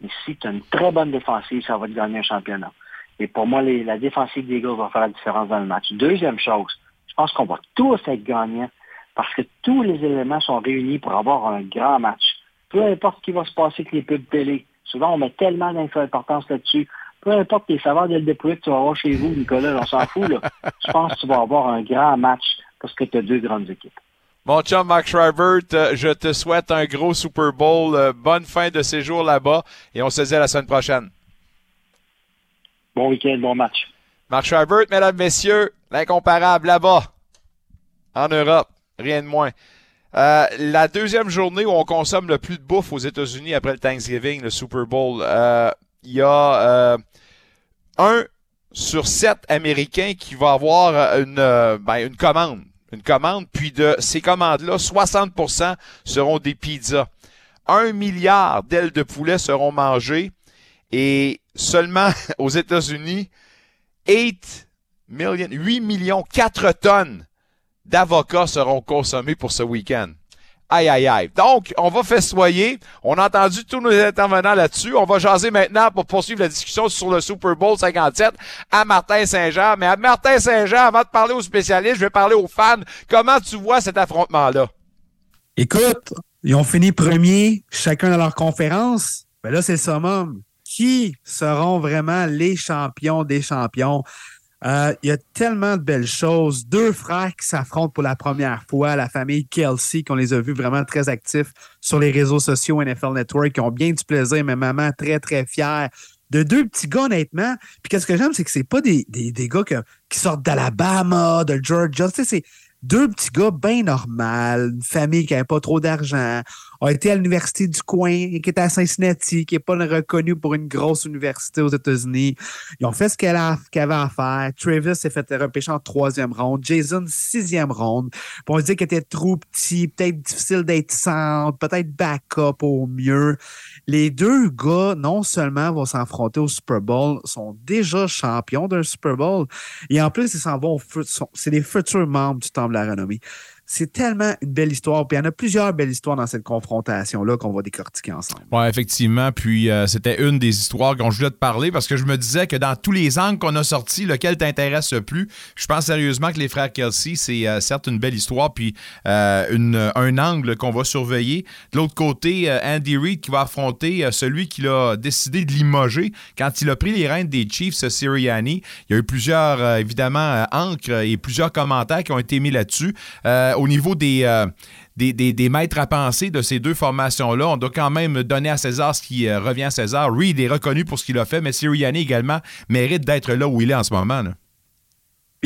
S15: mais si tu as une très bonne défensive, ça va te gagner un championnat. Et pour moi, les- la défensive des Eagles va faire la différence dans le match. Deuxième chose, je pense qu'on va tous être gagnants parce que tous les éléments sont réunis pour avoir un grand match. Peu importe ce qui va se passer avec les pubs télé. Souvent, on met tellement d'importance là-dessus. Peu importe les saveurs de le dépouiller que tu vas avoir chez vous, Nicolas, on s'en fout. Là. [LAUGHS] Je pense que tu vas avoir un grand match parce que tu as deux grandes équipes.
S3: Mon chum Mark Schreiber, euh, je te souhaite un gros Super Bowl. euh, bonne fin de séjour là-bas et on se dit à la semaine prochaine.
S15: Bon week-end, bon match.
S3: Mark Schreiber, mesdames, messieurs, l'incomparable là-bas, en Europe, rien de moins. Euh, la deuxième journée où on consomme le plus de bouffe aux États-Unis après le Thanksgiving, le Super Bowl, euh, il y a euh, un sur sept Américains qui va avoir une, ben, une commande. Une commande, puis de ces commandes-là, 60% seront des pizzas. Un milliard d'ailes de poulet seront mangées et seulement [LAUGHS] aux États-Unis, 8 millions, 8 millions, 4 tonnes d'avocats seront consommés pour ce week-end. Aïe, aïe, aïe. Donc, on va festoyer. On a entendu tous nos intervenants là-dessus. On va jaser maintenant pour poursuivre la discussion sur le Super Bowl 57 à Martin Saint-Jean. Mais à Martin Saint-Jean, avant de parler aux spécialistes, je vais parler aux fans. Comment tu vois cet affrontement-là?
S16: Écoute, ils ont fini premier, chacun dans leur conférence. Ben là, c'est le summum. Qui seront vraiment les champions des champions? Euh, Il y a tellement de belles choses. Deux frères qui s'affrontent pour la première fois, la famille Kelsey, qu'on les a vus vraiment très actifs sur les réseaux sociaux NFL Network, qui ont bien du plaisir, mais maman très, très fière de deux petits gars, honnêtement. Puis qu'est-ce que j'aime, c'est que c'est pas des, des, des gars qui sortent d'Alabama, de Georgia. Tu sais, deux petits gars bien normaux, une famille qui n'avait pas trop d'argent, a été à l'université du coin, qui est à Cincinnati, qui n'est pas reconnue pour une grosse université aux États-Unis. Ils ont fait ce qu'elle avait à faire. Travis s'est fait repêcher en troisième ronde. Jason, sixième ronde. Puis on se dit qu'il était trop petit, peut-être difficile d'être centre, peut-être backup au mieux. Les deux gars, non seulement vont s'affronter au Super Bowl, sont déjà champions d'un Super Bowl, et en plus, ils s'en vont, c'est les futurs membres du Temple de la Renommée. C'est tellement une belle histoire. Puis il y en a plusieurs belles histoires dans cette confrontation-là qu'on va décortiquer ensemble.
S17: Oui, effectivement. Puis euh, c'était une des histoires dont je voulais te parler parce que je me disais que dans tous les angles qu'on a sortis, lequel t'intéresse le plus? Je pense sérieusement que les frères Kelsey, c'est euh, certes une belle histoire, puis euh, un angle qu'on va surveiller. De l'autre côté, Andy Reid qui va affronter celui qui a décidé de limoger quand il a pris les rênes des Chiefs, Sirianni. Il y a eu plusieurs, évidemment, encres et plusieurs commentaires qui ont été mis là-dessus. Au niveau des, euh, des, maîtres à penser de ces deux formations-là, on doit quand même donner à César ce qui euh, revient à César. Reed est reconnu pour ce qu'il a fait, mais Sirianni également mérite d'être là où il est en ce moment.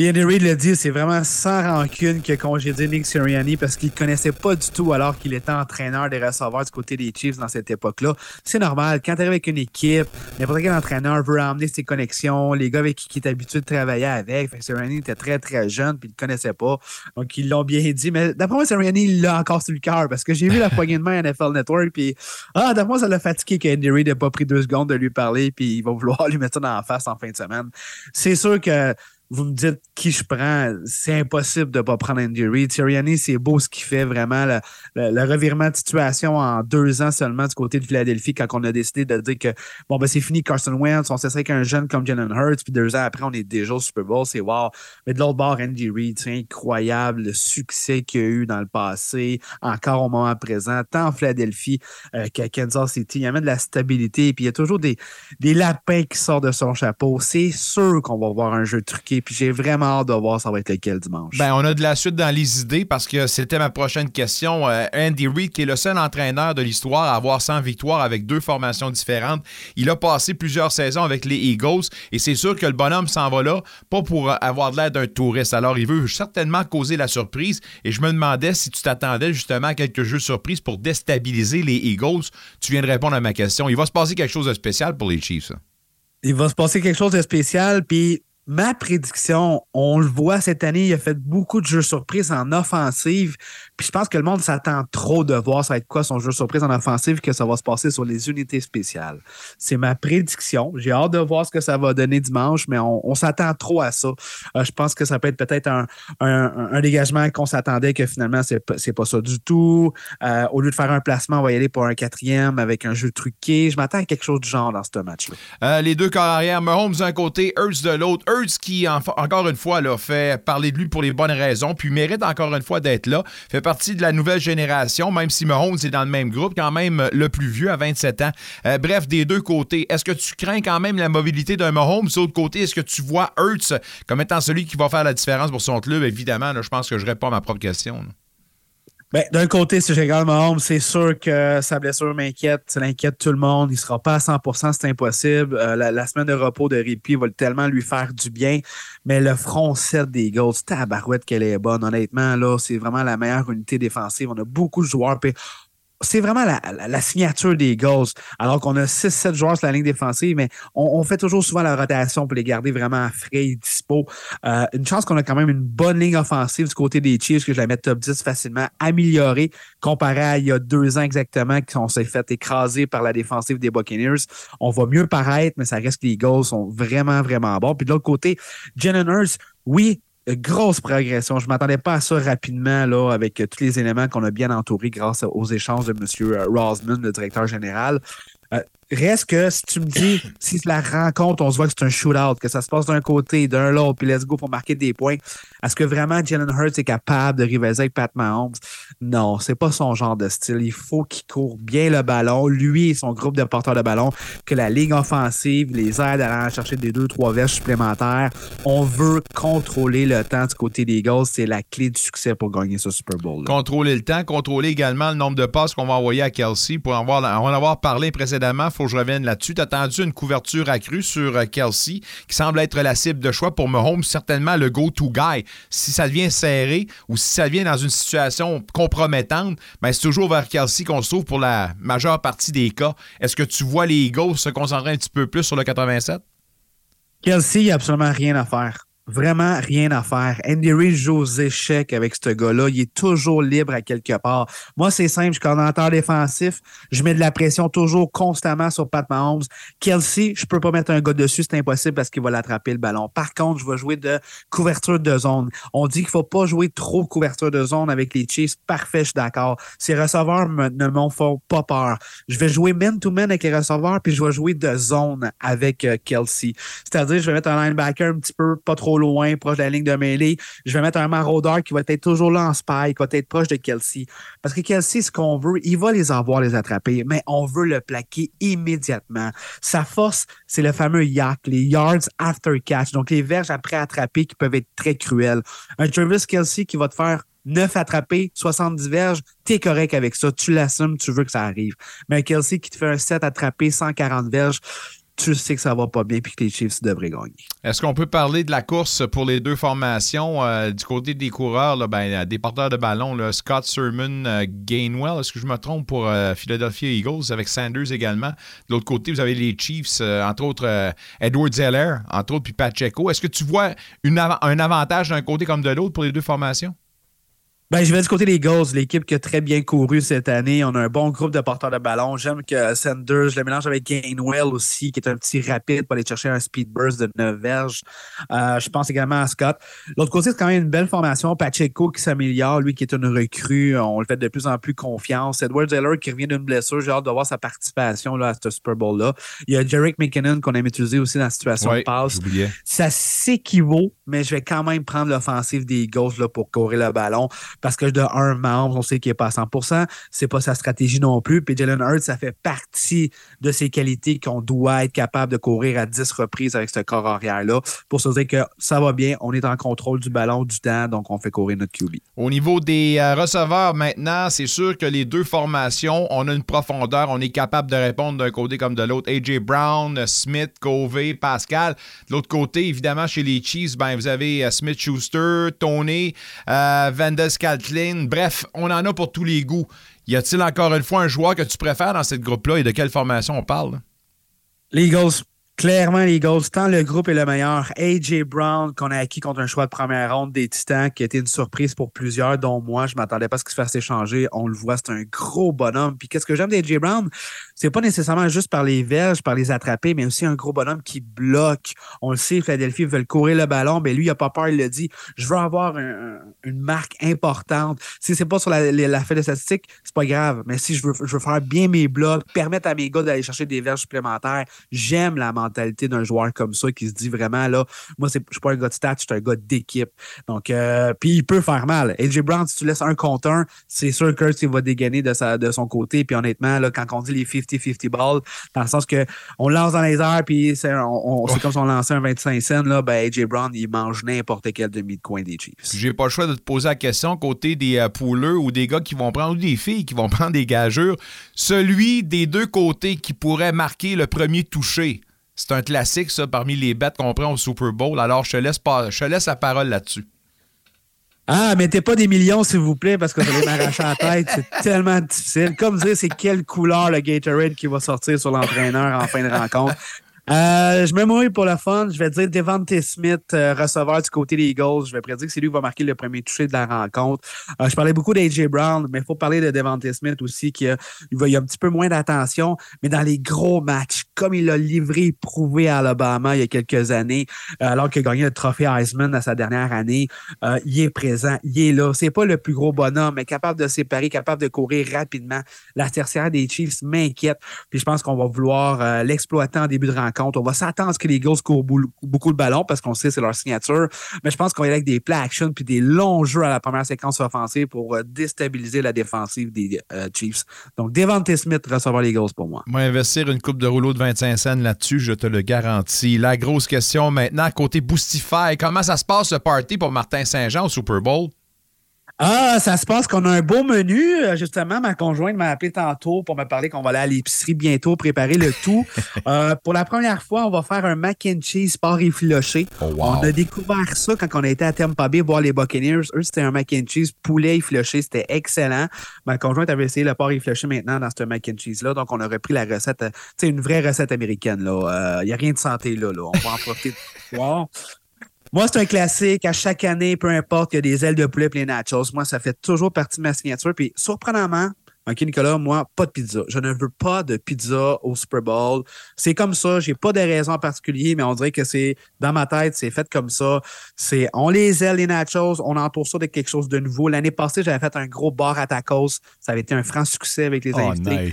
S16: Puis Andy Reid l'a dit, c'est vraiment sans rancune a congédié Nick Sirianni parce qu'il ne connaissait pas du tout alors qu'il était entraîneur des receveurs du côté des Chiefs dans cette époque-là. C'est normal. Quand tu arrives avec une équipe, n'importe quel entraîneur veut amener ses connexions, les gars avec qui il est habitué de travailler avec. Fait que Sirianni était très, très jeune puis il ne connaissait pas. Donc, ils l'ont bien dit. Mais d'après moi, Sirianni, il l'a encore sur le cœur parce que j'ai vu la [LAUGHS] poignée de main à NFL Network puis ah, d'après moi, ça l'a fatigué qu'Andy Reid n'ait pas pris deux secondes de lui parler puis il va vouloir [LAUGHS] lui mettre ça dans la face en fin de semaine. C'est sûr que vous me dites qui je prends, c'est impossible de ne pas prendre Andy Reid. Sirianni, c'est beau ce qu'il fait, vraiment, le, le- revirement de situation en deux ans seulement du côté de Philadelphie, quand on a décidé de dire que, bon, ben c'est fini Carson Wentz, on s'essaie avec un jeune comme Jalen Hurts, puis deux ans après, on est déjà au Super Bowl, c'est wow. Mais de l'autre bord, Andy Reid, c'est incroyable le succès qu'il a eu dans le passé, encore au moment présent, tant en Philadelphie euh, qu'à Kansas City. Il y a même de la stabilité, puis il y a toujours des, des lapins qui sortent de son chapeau. C'est sûr qu'on va voir un jeu truqué puis j'ai vraiment hâte de voir ça va être lequel dimanche.
S3: Ben, on a de la suite dans les idées parce que c'était ma prochaine question. Euh, Andy Reid, qui est le seul entraîneur de l'histoire à avoir 100 victoires avec deux formations différentes, il a passé plusieurs saisons avec les Eagles et c'est sûr que le bonhomme s'en va là, pas pour avoir de l'air d'un touriste. Alors, il veut certainement causer la surprise et je me demandais si tu t'attendais justement à quelques jeux surprises pour déstabiliser les Eagles. Tu viens de répondre à ma question. Il va se passer quelque chose de spécial pour les Chiefs. ça.
S16: il va se passer quelque chose de spécial. Puis ma prédiction, on le voit cette année, il a fait beaucoup de jeux surprises en offensive. Puis je pense que le monde s'attend trop de voir ça va être quoi son jeu surprise en offensive que ça va se passer sur les unités spéciales. C'est ma prédiction. J'ai hâte de voir ce que ça va donner dimanche, mais on, s'attend trop à ça. Euh, je pense que ça peut être peut-être un, un- dégagement qu'on s'attendait que finalement, c'est c'est pas ça du tout. Euh, au lieu de faire un placement, on va y aller pour un quatrième avec un jeu truqué. Je m'attends à quelque chose du genre dans ce match-là.
S3: Euh, les deux corps arrière, Mahomes d'un côté, Hurts de l'autre. Hurts qui, en- encore une fois, là, fait parler de lui pour les bonnes raisons, puis mérite encore une fois d'être là. De la nouvelle génération, même si Mahomes est dans le même groupe, quand même le plus vieux à 27 ans. Euh, bref, des deux côtés, est-ce que tu crains quand même la mobilité d'un Mahomes? De l'autre côté, est-ce que tu vois Hurts comme étant celui qui va faire la différence pour son club? Évidemment, je pense que je réponds à ma propre question.
S16: Ben, d'un côté, si j'ai regarde Mahomes, c'est sûr que sa blessure m'inquiète. Ça l'inquiète tout le monde. Il ne sera pas à 100% c'est impossible. Euh, la, la semaine de repos de répit va tellement lui faire du bien. Mais le front 7 des Eagles, tabarouette qu'elle est bonne. Honnêtement, là, c'est vraiment la meilleure unité défensive. On a beaucoup de joueurs. C'est vraiment la, signature des Eagles. Alors qu'on a 6-7 joueurs sur la ligne défensive, mais on, fait toujours souvent la rotation pour les garder vraiment frais et dispo. Euh, une chance qu'on a quand même une bonne ligne offensive du côté des Chiefs, que je la mets top 10 facilement améliorée comparé à il y a deux ans exactement, qu'on s'est fait écraser par la défensive des Buccaneers. On va mieux paraître, mais ça reste que les Eagles sont vraiment, vraiment bons. Puis de l'autre côté, Jalen Hurts, oui, grosse progression. Je ne m'attendais pas à ça rapidement là, avec euh, tous les éléments qu'on a bien entourés grâce aux échanges de M. euh, Rosman, le directeur général. Euh, reste que si tu me dis, [COUGHS] si la rencontre, on se voit que c'est un shootout, que ça se passe d'un côté, d'un l'autre, puis let's go pour marquer des points, est-ce que vraiment Jalen Hurts est capable de rivaliser avec Pat Mahomes? Non, c'est pas son genre de style. Il faut qu'il court bien le ballon, lui et son groupe de porteurs de ballon, que la ligue offensive les aide à aller chercher des deux, trois verges supplémentaires. On veut contrôler le temps du côté des Eagles. C'est la clé du succès pour gagner ce Super Bowl.
S3: Contrôler le temps, contrôler également le nombre de passes qu'on va envoyer à Kelsey. Pour en, avoir, en avoir parlé précédemment, il je revienne là-dessus. Tu as attendu une couverture accrue sur euh, Kelsey, qui semble être la cible de choix pour Mahomes, certainement le go-to guy. Si ça devient serré ou si ça devient dans une situation compromettante, ben, c'est toujours vers Kelsey qu'on se trouve pour la majeure partie des cas. Est-ce que tu vois les Eagles se concentrer un petit peu plus sur le 87?
S16: Kelsey, il n'y a absolument rien à faire. Vraiment rien à faire. Andy Reid joue aux échecs avec ce gars-là. Il est toujours libre à quelque part. Moi, c'est simple. Je suis coordonnateur défensif. Je mets de la pression toujours constamment sur Pat Mahomes. Kelsey, je peux pas mettre un gars dessus. C'est impossible parce qu'il va l'attraper le ballon. Par contre, je vais jouer de couverture de zone. On dit qu'il faut pas jouer trop de couverture de zone avec les Chiefs. Parfait, je suis d'accord. Ces receveurs ne m'en font pas peur. Je vais jouer man-to-man avec les receveurs puis je vais jouer de zone avec euh, Kelsey. C'est-à-dire, je vais mettre un linebacker un petit peu pas trop loin, proche de la ligne de mêlée. Je vais mettre un maraudeur qui va être toujours là en spy, qui va être proche de Kelsey. Parce que Kelsey, ce qu'on veut, il va les avoir, les attraper, mais on veut le plaquer immédiatement. Sa force, c'est le fameux yak, les yards after catch, donc les verges après attraper qui peuvent être très cruelles. Un Travis Kelsey qui va te faire 9 attrapés, 70 verges, t'es correct avec ça, tu l'assumes, tu veux que ça arrive. Mais un Kelsey qui te fait un 7 attrapés, 140 verges, tu sais que ça va pas bien puis que les Chiefs devraient gagner.
S3: Est-ce qu'on peut parler de la course pour les deux formations? Euh, du côté des coureurs, ben, des porteurs de ballon, Scott Sermon, euh, Gainwell, est-ce que je me trompe pour euh, Philadelphia Eagles avec Sanders également? De l'autre côté, vous avez les Chiefs, entre autres Edward Zeller, entre autres, puis Pacheco. Est-ce que tu vois un avantage d'un côté comme de l'autre pour les deux formations?
S16: Ben, je vais du côté des Eagles, l'équipe qui a très bien couru cette année. On a un bon groupe de porteurs de ballon. J'aime que Sanders, je le mélange avec Gainwell aussi, qui est un petit rapide pour aller chercher un speed burst de 9 verges. Euh, je pense également à Scott. L'autre côté, c'est quand même une belle formation. Pacheco qui s'améliore, lui qui est une recrue. On le fait de plus en plus confiance. Edward Zeller qui revient d'une blessure. J'ai hâte de voir sa participation là, à ce Super Bowl-là. Il y a Jarek McKinnon qu'on aime utiliser aussi dans la situation
S3: Ouais,
S16: de passe. Ça s'équivaut, mais je vais quand même prendre l'offensive des Eagles là, pour courir le ballon. Parce que de un, Mahomes, on sait qu'il n'est pas à 100% c'est pas sa stratégie non plus. Puis Jalen Hurts, ça fait partie de ses qualités qu'on doit être capable de courir à 10 reprises avec ce corps arrière-là pour se dire que ça va bien, on est en contrôle du ballon, du temps, donc on fait courir notre QB.
S3: Au niveau des euh, receveurs maintenant, c'est sûr que les deux formations, on a une profondeur, on est capable de répondre d'un côté comme de l'autre. A.J. Brown, Smith, Covey, Pascal. De l'autre côté, évidemment, chez les Chiefs, ben, vous avez euh, Smith Schuster, Tony, euh, Bref, on en a pour tous les goûts. Y a-t-il encore une fois un joueur que tu préfères dans cette groupe-là et de quelle formation on parle?
S16: Les Eagles Clairement, les Eagles, tant le groupe est le meilleur. A.J. Brown, qu'on a acquis contre un choix de première ronde des Titans, qui a été une surprise pour plusieurs, dont moi. Je ne m'attendais pas à ce qu'il se fasse échanger. On le voit, c'est un gros bonhomme. Puis qu'est-ce que j'aime d'A.J. Brown? C'est pas nécessairement juste par les verges, par les attraper, mais aussi un gros bonhomme qui bloque. On le sait, Philadelphie veut courir le ballon, mais lui, il n'a pas peur, il le dit. Je veux avoir une marque importante. Si c'est pas sur la, la, feuille de statistique, c'est pas grave. Mais si je veux, je veux faire bien mes blocs, permettre à mes gars d'aller chercher des verges supplémentaires, j'aime la mentalité d'un joueur comme ça qui se dit vraiment là, moi, je suis pas un gars de stats, je suis un gars d'équipe. Donc, euh, puis il peut faire mal. AJ Brown, si tu laisses un contre un, c'est sûr que il va dégainer de, sa, de son côté. Puis honnêtement, là, quand on dit les 50-50 balls, dans le sens que on lance dans les airs, puis c'est comme si on lançait un 25 cents, là, ben AJ Brown, il mange n'importe quel demi de coin des Chiefs.
S3: J'ai pas le choix de te poser la question côté des euh, pouleux ou des gars qui vont prendre, ou des filles qui vont [LAUGHS] prendre des gageurs. Celui des deux côtés qui pourrait marquer le premier touché. C'est un classique, ça, parmi les bêtes qu'on prend au Super Bowl. Alors, je te laisse, pas, je te laisse la parole là-dessus.
S16: Ah, mettez pas des millions, s'il vous plaît, parce que vous allez m'arracher la tête. C'est [LAUGHS] tellement difficile. Comme dire, c'est quelle couleur le Gatorade qui va sortir sur l'entraîneur en fin de rencontre. Euh, je me mouille pour le fun. Je vais dire Devante Smith, euh, receveur du côté des Eagles. Je vais prédire que c'est lui qui va marquer le premier toucher de la rencontre. Euh, je parlais beaucoup d'AJ Brown, mais il faut parler de Devante Smith aussi, qui il, va, a un petit peu moins d'attention, mais dans les gros matchs, comme il l'a livré, prouvé à Alabama il y a quelques années, alors qu'il a gagné le trophée Heisman à sa dernière année, il est présent, il est là. C'est pas le plus gros bonhomme, mais capable de séparer, capable de courir rapidement. La tertiaire des Chiefs m'inquiète, puis je pense qu'on va vouloir l'exploiter en début de rencontre on va s'attendre à ce que les Eagles courent beaucoup le ballon parce qu'on sait que c'est leur signature. Mais je pense qu'on va y aller avec des play action puis des longs jeux à la première séquence offensive pour euh, déstabiliser la défensive des euh, Chiefs. Donc, Devante Smith recevoir les Eagles pour moi.
S3: Moi, investir une coupe de rouleau de 25 cents là-dessus, je te le garantis. La grosse question maintenant, côté Boostify, comment ça se passe le party pour Martin Saint-Jean au Super Bowl?
S16: Ah, ça se passe qu'on a un beau menu. Euh, justement, ma conjointe m'a appelé tantôt pour me parler qu'on va aller à l'épicerie bientôt préparer le tout. [LAUGHS] Euh, pour la première fois, on va faire un mac and cheese pas effiloché. Oh, on a découvert ça quand on a été à Tampa Bay voir les Buccaneers. Eux, c'était un mac and cheese poulet effiloché. C'était excellent. Ma conjointe avait essayé le porc effiloché maintenant dans ce mac and cheese-là. Donc, on a repris la recette, euh, tu sais, une vraie recette américaine. Il n'y a rien de santé là, là. On va en profiter. Wow. [LAUGHS] Moi, c'est un classique. À chaque année, peu importe, il y a des ailes de poulet et les nachos. Moi, ça fait toujours partie de ma signature. Puis, surprenamment, OK, Nicolas, moi, pas de pizza. Je ne veux pas de pizza au Super Bowl. C'est comme ça. J'ai pas de raison en particulier, mais on dirait que c'est dans ma tête, c'est fait comme ça. C'est on les aile, les nachos, on entoure ça de quelque chose de nouveau. L'année passée, j'avais fait un gros bar à tacos. Ça avait été un franc succès avec les oh, invités.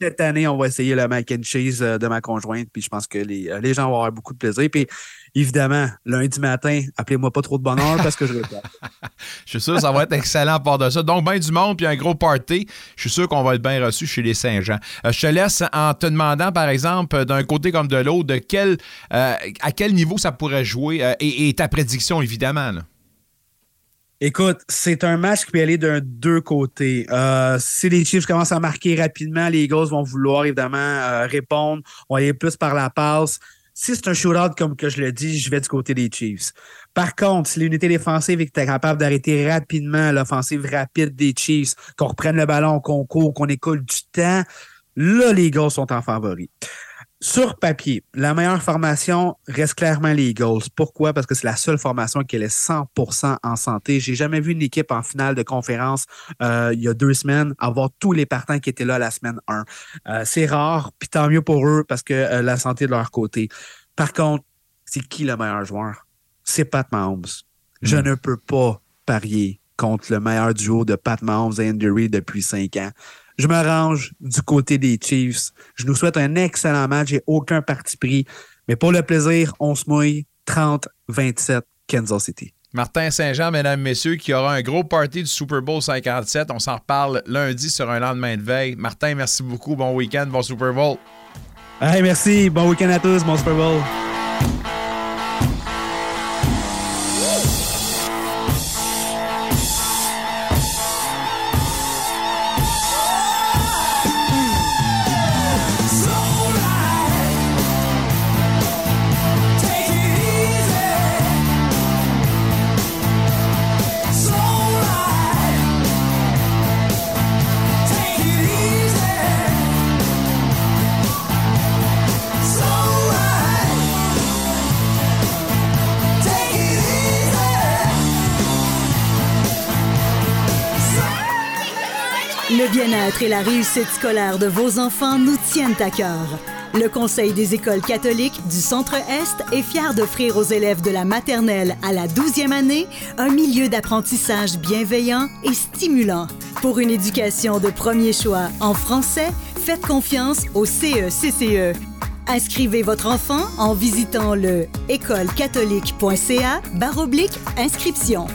S16: Cette année, on va essayer le mac and cheese euh, de ma conjointe, puis je pense que les, euh, les gens vont avoir beaucoup de plaisir. Puis évidemment, lundi matin, appelez-moi pas trop de bonheur parce que je vais [LAUGHS]
S3: Je suis sûr que ça va être excellent à part de ça. Donc, bien du monde, puis un gros party. Je suis sûr qu'on va être bien reçu chez les Saint-Jean. Euh, je te laisse en te demandant, par exemple, d'un côté comme de l'autre, de quel, à quel niveau ça pourrait jouer et, ta prédiction, évidemment.
S16: Écoute, c'est un match qui peut aller d'un deux côtés. si les Chiefs commencent à marquer rapidement, les Eagles vont vouloir évidemment répondre. On va aller plus par la passe. Si c'est un shootout comme que je le dis, je vais du côté des Chiefs. Par contre, si l'unité défensive est capable d'arrêter rapidement l'offensive rapide des Chiefs, qu'on reprenne le ballon, qu'on court, qu'on écoule du temps, là, les gars sont en favori. Sur papier, la meilleure formation reste clairement les Eagles. Pourquoi? Parce que c'est la seule formation qui est 100% en santé. J'ai jamais vu une équipe en finale de conférence euh, il y a deux semaines avoir tous les partants qui étaient là la semaine 1. Euh, c'est rare, puis tant mieux pour eux parce que euh, la santé de leur côté. Par contre, c'est qui le meilleur joueur? C'est Pat Mahomes. Je hmm. ne peux pas parier contre le meilleur duo de Pat Mahomes et Andy Reid depuis cinq ans. Je me range du côté des Chiefs. Je nous souhaite un excellent match. J'ai aucun parti pris. Mais pour le plaisir, on se mouille 30-27 Kansas City.
S3: Martin Saint-Jean, mesdames, messieurs, qui aura un gros party du Super Bowl 57. On s'en reparle lundi sur un lendemain de veille. Martin, merci beaucoup. Bon week-end, bon Super Bowl.
S16: Hey, merci. Bon week-end à tous. Bon Super Bowl.
S18: Et la réussite scolaire de vos enfants nous tiennent à cœur. Le Conseil des écoles catholiques du Centre-Est est fier d'offrir aux élèves de la maternelle à la 12e année un milieu d'apprentissage bienveillant et stimulant. Pour une éducation de premier choix en français, faites confiance au E CECCE. Inscrivez votre enfant en visitant le écolecatholique.ca baroblique inscription.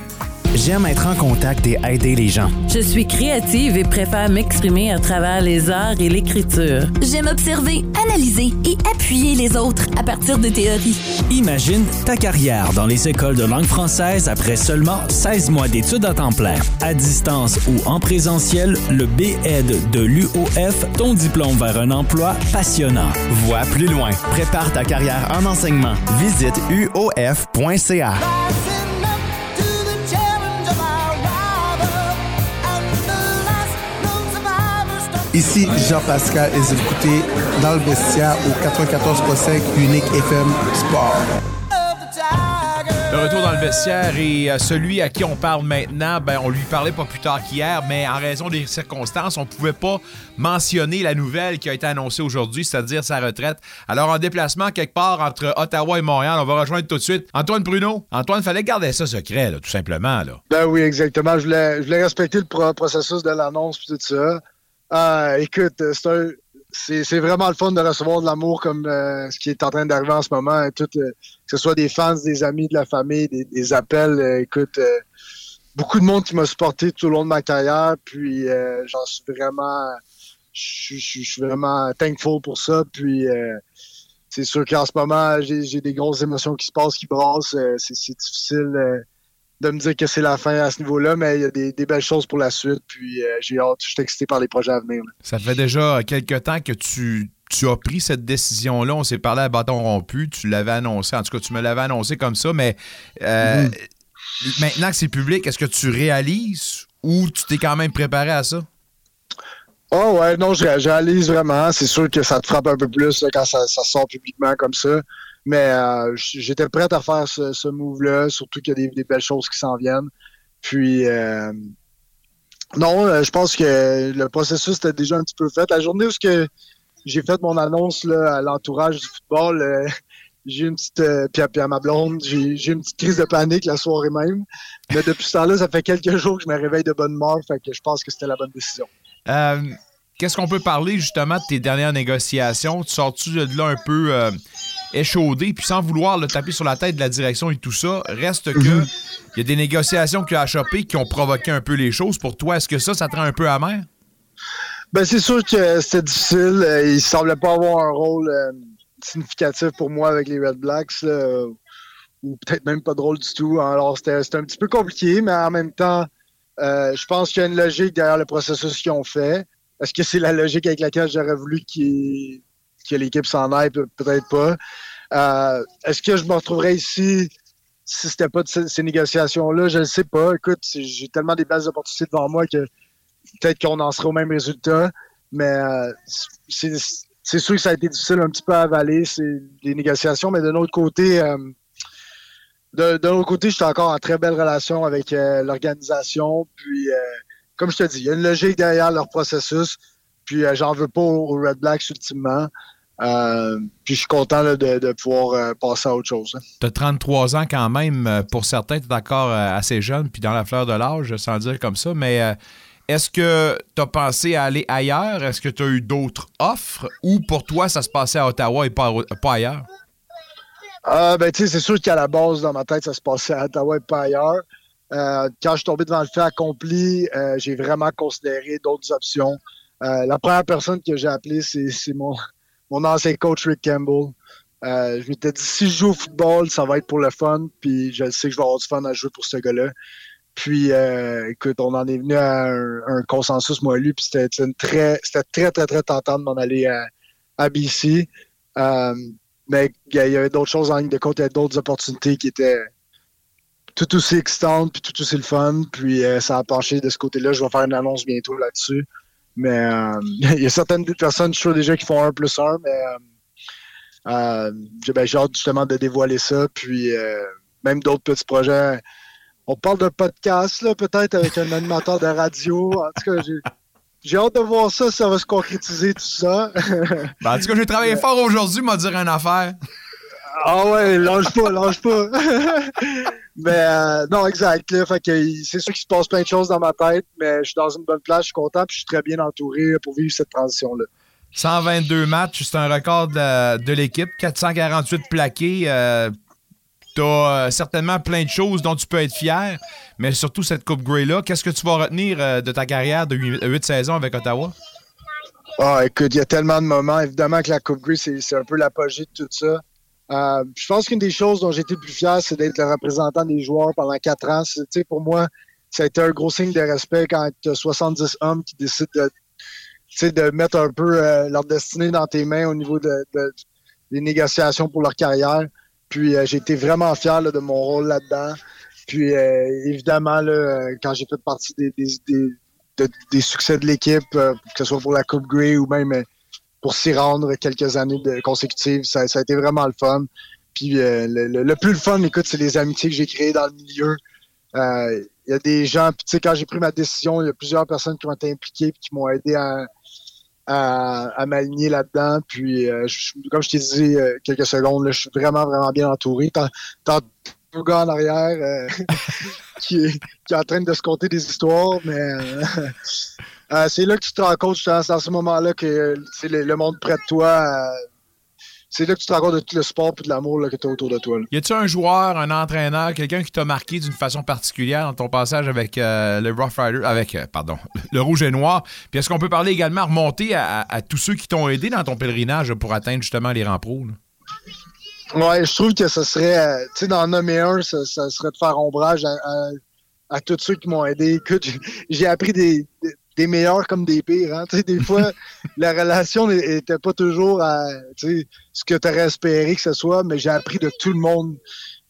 S19: J'aime être en contact et aider les gens.
S20: Je suis créative et préfère m'exprimer à travers les arts et l'écriture.
S21: J'aime observer, analyser et appuyer les autres à partir de théories.
S19: Imagine ta carrière dans les écoles de langue française après seulement 16 mois d'études à temps plein. À distance ou en présentiel, le B-Ed de l'UOF, ton diplôme vers un emploi passionnant.
S22: Vois plus loin. Prépare ta carrière en enseignement. Visite uof.ca.
S23: Ici Jean-Pascal et vous écoutez dans le vestiaire au 94.5 Unique FM Sport.
S3: Le retour dans le vestiaire et euh, celui à qui on parle maintenant, ben, on lui parlait pas plus tard qu'hier, mais en raison des circonstances, on pouvait pas mentionner la nouvelle qui a été annoncée aujourd'hui, c'est-à-dire sa retraite. Alors, en déplacement quelque part entre Ottawa et Montréal, on va rejoindre tout de suite Antoine Bruno. Antoine, fallait garder ça secret, là, tout simplement. Là.
S24: Ben oui, exactement. Je voulais, je voulais respecter le pro- processus de l'annonce et tout ça. Ah, écoute, c'est un- c'est vraiment le fun de recevoir de l'amour comme euh, ce qui est en train d'arriver en ce moment. Tout, euh, que ce soit des fans, des amis, de la famille, des, appels. euh, écoute, euh, beaucoup de monde qui m'a supporté tout au long de ma carrière. Puis euh, j'en suis vraiment, je suis- vraiment thankful pour ça. Puis euh, c'est sûr qu'en ce moment, j'ai des grosses émotions qui se passent, qui brassent. Euh, c'est difficile. De me dire que c'est la fin à ce niveau-là, mais il y a des, des belles choses pour la suite. Puis euh, j'ai hâte, je suis excité par les projets à venir. là.
S3: Ça fait déjà quelques temps que tu, tu as pris cette décision-là. On s'est parlé à bâton rompu. Tu l'avais annoncé. En tout cas, tu me l'avais annoncé comme ça. Mais euh, maintenant que c'est public, est-ce que tu réalises ou tu t'es quand même préparé à ça?
S24: Oh ouais, non, je, je réalise vraiment. C'est sûr que ça te frappe un peu plus là, quand ça, ça sort publiquement comme ça. Mais euh, j'étais prêt à faire ce, move-là, surtout qu'il y a des, belles choses qui s'en viennent. Puis euh, non, euh, je pense que le processus était déjà un petit peu fait. La journée où j'ai fait mon annonce là, à l'entourage du football, [LAUGHS] j'ai une petite puis, à, puis à ma blonde, j'ai une petite crise de panique la soirée même. Mais depuis ce temps-là, ça fait quelques jours que je me réveille de bonne humeur, fait que je pense que c'était la bonne décision.
S3: Qu'est-ce qu'on peut parler justement de tes dernières négociations? Tu sors-tu de là un peu échaudé, puis sans vouloir le taper sur la tête de la direction et tout ça, reste que il y a des négociations qui ont achoppé qui ont provoqué un peu les choses. Pour toi, est-ce que ça, ça te rend un peu amer?
S24: Ben, c'est sûr que c'était difficile. Euh, Il semblait pas avoir un rôle euh, significatif pour moi avec les Red Blacks, là, ou peut-être même pas de rôle du tout. Alors, c'était un petit peu compliqué, mais en même temps, euh, je pense qu'il y a une logique derrière le processus qu'ils ont fait. Est-ce que c'est la logique avec laquelle j'aurais voulu qu'il- que l'équipe s'en aille? Pe- Peut-être pas. Euh, Est-ce que je me retrouverais ici si c'était pas ces, ces négociations-là? Je ne sais pas. Écoute, j'ai tellement des belles opportunités devant moi que peut-être qu'on en sera au même résultat. Mais euh, c'est sûr que ça a été difficile un petit peu à avaler, les négociations, mais d'un autre côté, euh, d'un autre côté, j'étais encore en très belle relation avec euh, l'organisation. Puis, comme je te dis, il y a une logique derrière leur processus. Puis, j'en veux pas aux Red Blacks ultimement. Euh, puis, je suis content là, de, de pouvoir euh, passer à autre chose.
S3: Tu as 33 ans quand même. Euh, Pour certains, tu es encore assez jeune, puis dans la fleur de l'âge, sans dire comme ça. Mais euh, est-ce que tu as pensé à aller ailleurs? Est-ce que tu as eu d'autres offres? Ou pour toi, ça se passait à Ottawa et pas, pas ailleurs?
S24: Ah, ben, tu sais, c'est sûr qu'à la base, dans ma tête, ça se passait à Ottawa et pas ailleurs. Quand je suis tombé devant le fait accompli, j'ai vraiment considéré d'autres options. La première personne que j'ai appelée, c'est c'est mon, mon ancien coach Rick Campbell. Euh, je m'étais dit, si je joue au football, ça va être pour le fun, puis je sais que je vais avoir du fun à jouer pour ce gars-là. Puis, euh, écoute, on en est venu à un, consensus, moi lui, puis c'était très, très, très, très tentant de m'en aller à, à BC. Euh, mais il y avait d'autres choses en ligne de compte, il y avait d'autres opportunités qui étaient tout aussi excitantes, puis tout aussi le fun. Puis euh, ça a penché de ce côté-là. Je vais faire une annonce bientôt là-dessus. Mais euh, [LAUGHS] il y a certaines personnes, je suis sûr déjà, qui font un plus un, mais euh, euh, j'ai ben, j'ai hâte justement de dévoiler ça. Puis même d'autres petits projets. On parle d'un podcast, là, peut-être, avec un animateur de radio. En tout cas, j'ai. J'ai hâte de voir ça, ça va se concrétiser, tout ça.
S3: Ben, en tout cas, j'ai travaillé [LAUGHS] fort aujourd'hui, m'a dire une affaire.
S24: Ah ouais, lâche pas, lâche pas. [LAUGHS] mais euh, non, exact. Là, fait que c'est sûr qu'il se passe plein de choses dans ma tête, mais je suis dans une bonne place, je suis content, puis je suis très bien entouré pour vivre cette transition-là.
S3: 122 matchs, c'est un record de, de l'équipe. 448 plaqués. Euh, T'as euh, certainement plein de choses dont tu peux être fier, mais surtout cette Coupe Grey-là. Qu'est-ce que tu vas retenir euh, de ta carrière de 8 saisons avec Ottawa?
S24: Ah, écoute, il y a tellement de moments. Évidemment que la Coupe Grey, c'est un peu l'apogée de tout ça. Euh, je pense qu'une des choses dont j'étais le plus fier, c'est d'être le représentant des joueurs pendant quatre ans. Pour moi, ça a été un gros signe de respect quand tu as 70 hommes qui décident de, de mettre un peu euh, leur destinée dans tes mains au niveau de, de- des négociations pour leur carrière. Puis euh, j'ai été vraiment fier de mon rôle là-dedans. Puis évidemment, quand j'ai fait partie des, des, des, de- des succès de l'équipe, que ce soit pour la Coupe Grey ou même pour s'y rendre quelques années consécutives, ça, ça a été vraiment le fun. Puis euh, le, plus le fun, écoute, c'est les amitiés que j'ai créées dans le milieu. Euh, Il y a des gens, puis tu sais, quand j'ai pris ma décision, il y a plusieurs personnes qui ont été impliquées puis qui m'ont aidé à, à, m'aligner là-dedans. Puis, euh, comme je t'ai dit quelques secondes, là, je suis vraiment, vraiment bien entouré. T'as t'as un gars en arrière [LAUGHS] qui, est, qui est en train de se conter des histoires, mais euh, c'est là que tu te rends compte, justement, c'est à ce moment-là que c'est le, le monde près de toi. euh, c'est là que tu te rends compte de tout le sport et de l'amour que tu as autour de toi. là.
S3: Y a-tu un joueur, un entraîneur, quelqu'un qui t'a marqué d'une façon particulière dans ton passage avec euh, le Rough Rider, avec, euh, pardon, [LAUGHS] le Rouge et Noir? Puis est-ce qu'on peut parler également, remonter à, à- à tous ceux qui t'ont aidé dans ton pèlerinage pour atteindre justement les rangs pro?
S24: Ouais, je trouve que ce serait, euh, tu sais, d'en nommer un, ça, ça serait de faire ombrage à, tous ceux qui m'ont aidé. Écoute, j'ai- [LAUGHS] j'ai appris des, des- des meilleurs comme des pires. Hein. Des fois, [LAUGHS] la relation n'était pas toujours à ce que tu aurais espéré que ce soit, mais j'ai appris de tout le monde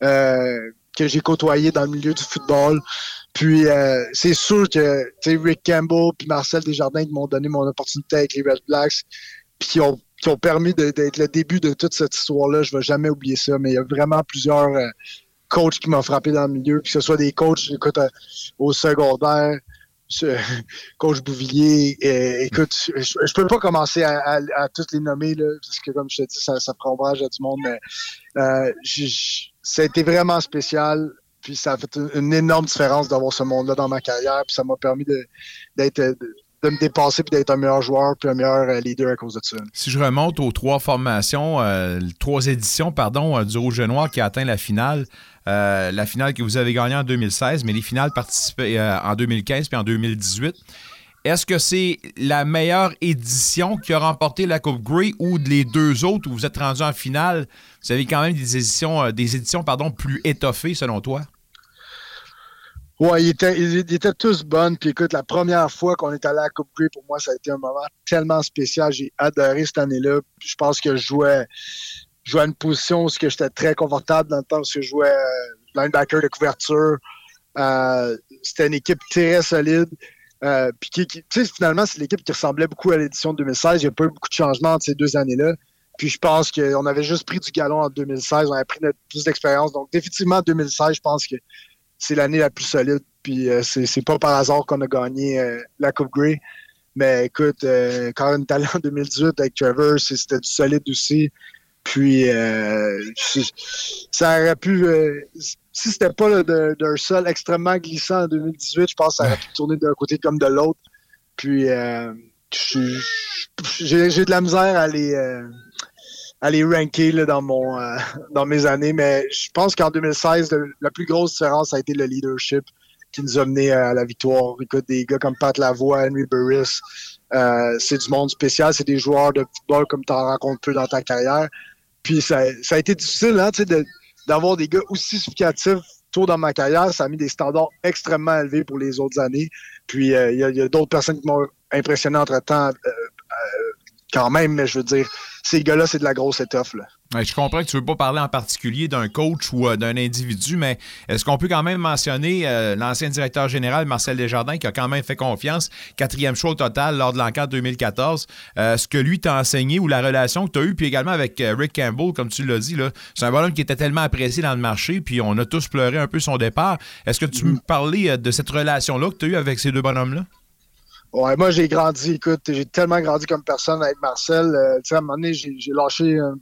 S24: euh, que j'ai côtoyé dans le milieu du football. Puis euh, c'est sûr que Rick Campbell puis Marcel Desjardins qui m'ont donné mon opportunité avec les Red Blacks, puis qui ont, qui ont permis d'être le début de toute cette histoire-là. Je vais jamais oublier ça, mais il y a vraiment plusieurs euh, coachs qui m'ont frappé dans le milieu, que ce soit des coachs, écoute, euh, au secondaire, [LAUGHS] coach Bouvillier, euh, écoute, je, je peux pas commencer à, tous les nommer, là, parce que comme je te dis, ça, ça prend ombrage à du monde, mais euh, ça a été vraiment spécial. Puis ça a fait une, énorme différence d'avoir ce monde-là dans ma carrière. Puis ça m'a permis de, d'être, de, de me dépasser puis d'être un meilleur joueur puis un meilleur euh, leader à cause de ça.
S3: Si je remonte aux trois formations, euh, trois éditions, pardon, euh, du Rouge et Noir qui a atteint la finale, euh, la finale que vous avez gagnée en 2016, mais les finales participées euh, en 2015 puis en 2018. Est-ce que c'est la meilleure édition qui a remporté la Coupe Grey ou les deux autres où vous êtes rendu en finale? Vous avez quand même des éditions, euh, des éditions pardon, plus étoffées selon toi?
S24: Ouais, ils étaient, tous bonnes. Puis écoute, la première fois qu'on est allé à la Coupe Grey, pour moi, ça a été un moment tellement spécial. J'ai adoré cette année-là. Je pense que je jouais, jouais à une position où j'étais très confortable dans le temps où je jouais euh, linebacker de couverture. Euh, C'était une équipe très solide. Euh, qui, finalement, c'est l'équipe qui ressemblait beaucoup à l'édition de 2016. Il n'y a pas eu beaucoup de changements entre ces deux années-là. Puis je pense qu'on avait juste pris du galon en 2016. On avait pris notre- plus d'expérience. Donc, définitivement, 2016, je pense que c'est l'année la plus solide. Puis euh, c'est pas par hasard qu'on a gagné euh, la Coupe Grey. Mais écoute, euh, quand on est allé en 2018 avec Trevor, c'était du solide aussi. Puis euh, ça aurait pu. euh, si c'était pas d'un sol extrêmement glissant en 2018, je pense que ça aurait pu tourner d'un côté comme de l'autre. Puis euh, j'ai de la misère à les. à les ranker là, dans, mon, dans mes années, mais je pense qu'en 2016, le- la plus grosse différence a été le leadership qui nous a mené à la victoire. Écoute, des gars comme Pat Lavoie, Henry Burris, c'est du monde spécial, c'est des joueurs de football comme tu en rencontres peu dans ta carrière. Puis ça, ça a été difficile hein, d'avoir des gars aussi significatifs tôt dans ma carrière. Ça a mis des standards extrêmement élevés pour les autres années. Puis euh, il y a, il y a d'autres personnes qui m'ont impressionné entre-temps euh, euh, quand même, mais je veux dire, ces gars-là, c'est de la grosse étoffe. Là.
S3: Ouais, je comprends que tu ne veux pas parler en particulier d'un coach ou euh, d'un individu, mais est-ce qu'on peut quand même mentionner euh, l'ancien directeur général Marcel Desjardins qui a quand même fait confiance, quatrième choix au total lors de l'enquête 2014, euh, ce que lui t'a enseigné ou la relation que tu as eue, puis également avec Rick Campbell, comme tu l'as dit, c'est un bonhomme qui était tellement apprécié dans le marché, puis on a tous pleuré un peu son départ. Est-ce que tu me parlais de cette relation-là que tu as eue avec ces deux bonhommes-là?
S24: Ouais, moi, j'ai grandi, écoute, j'ai tellement grandi comme personne avec Marcel. Euh, tu sais, à un moment donné, j'ai lâché un,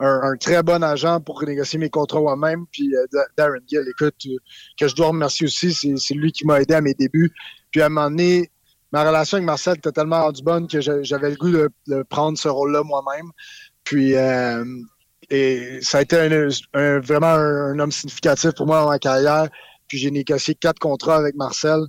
S24: un- très bon agent pour négocier mes contrats moi-même. Puis euh, Da- Darren Gill, écoute, euh, que je dois remercier aussi, c'est lui qui m'a aidé à mes débuts. Puis à un moment donné, ma relation avec Marcel était tellement rendue bonne que j'avais le goût de, de prendre ce rôle-là moi-même. Puis euh, et ça a été un, un- vraiment un, un homme significatif pour moi dans ma carrière. Puis j'ai négocié quatre contrats avec Marcel.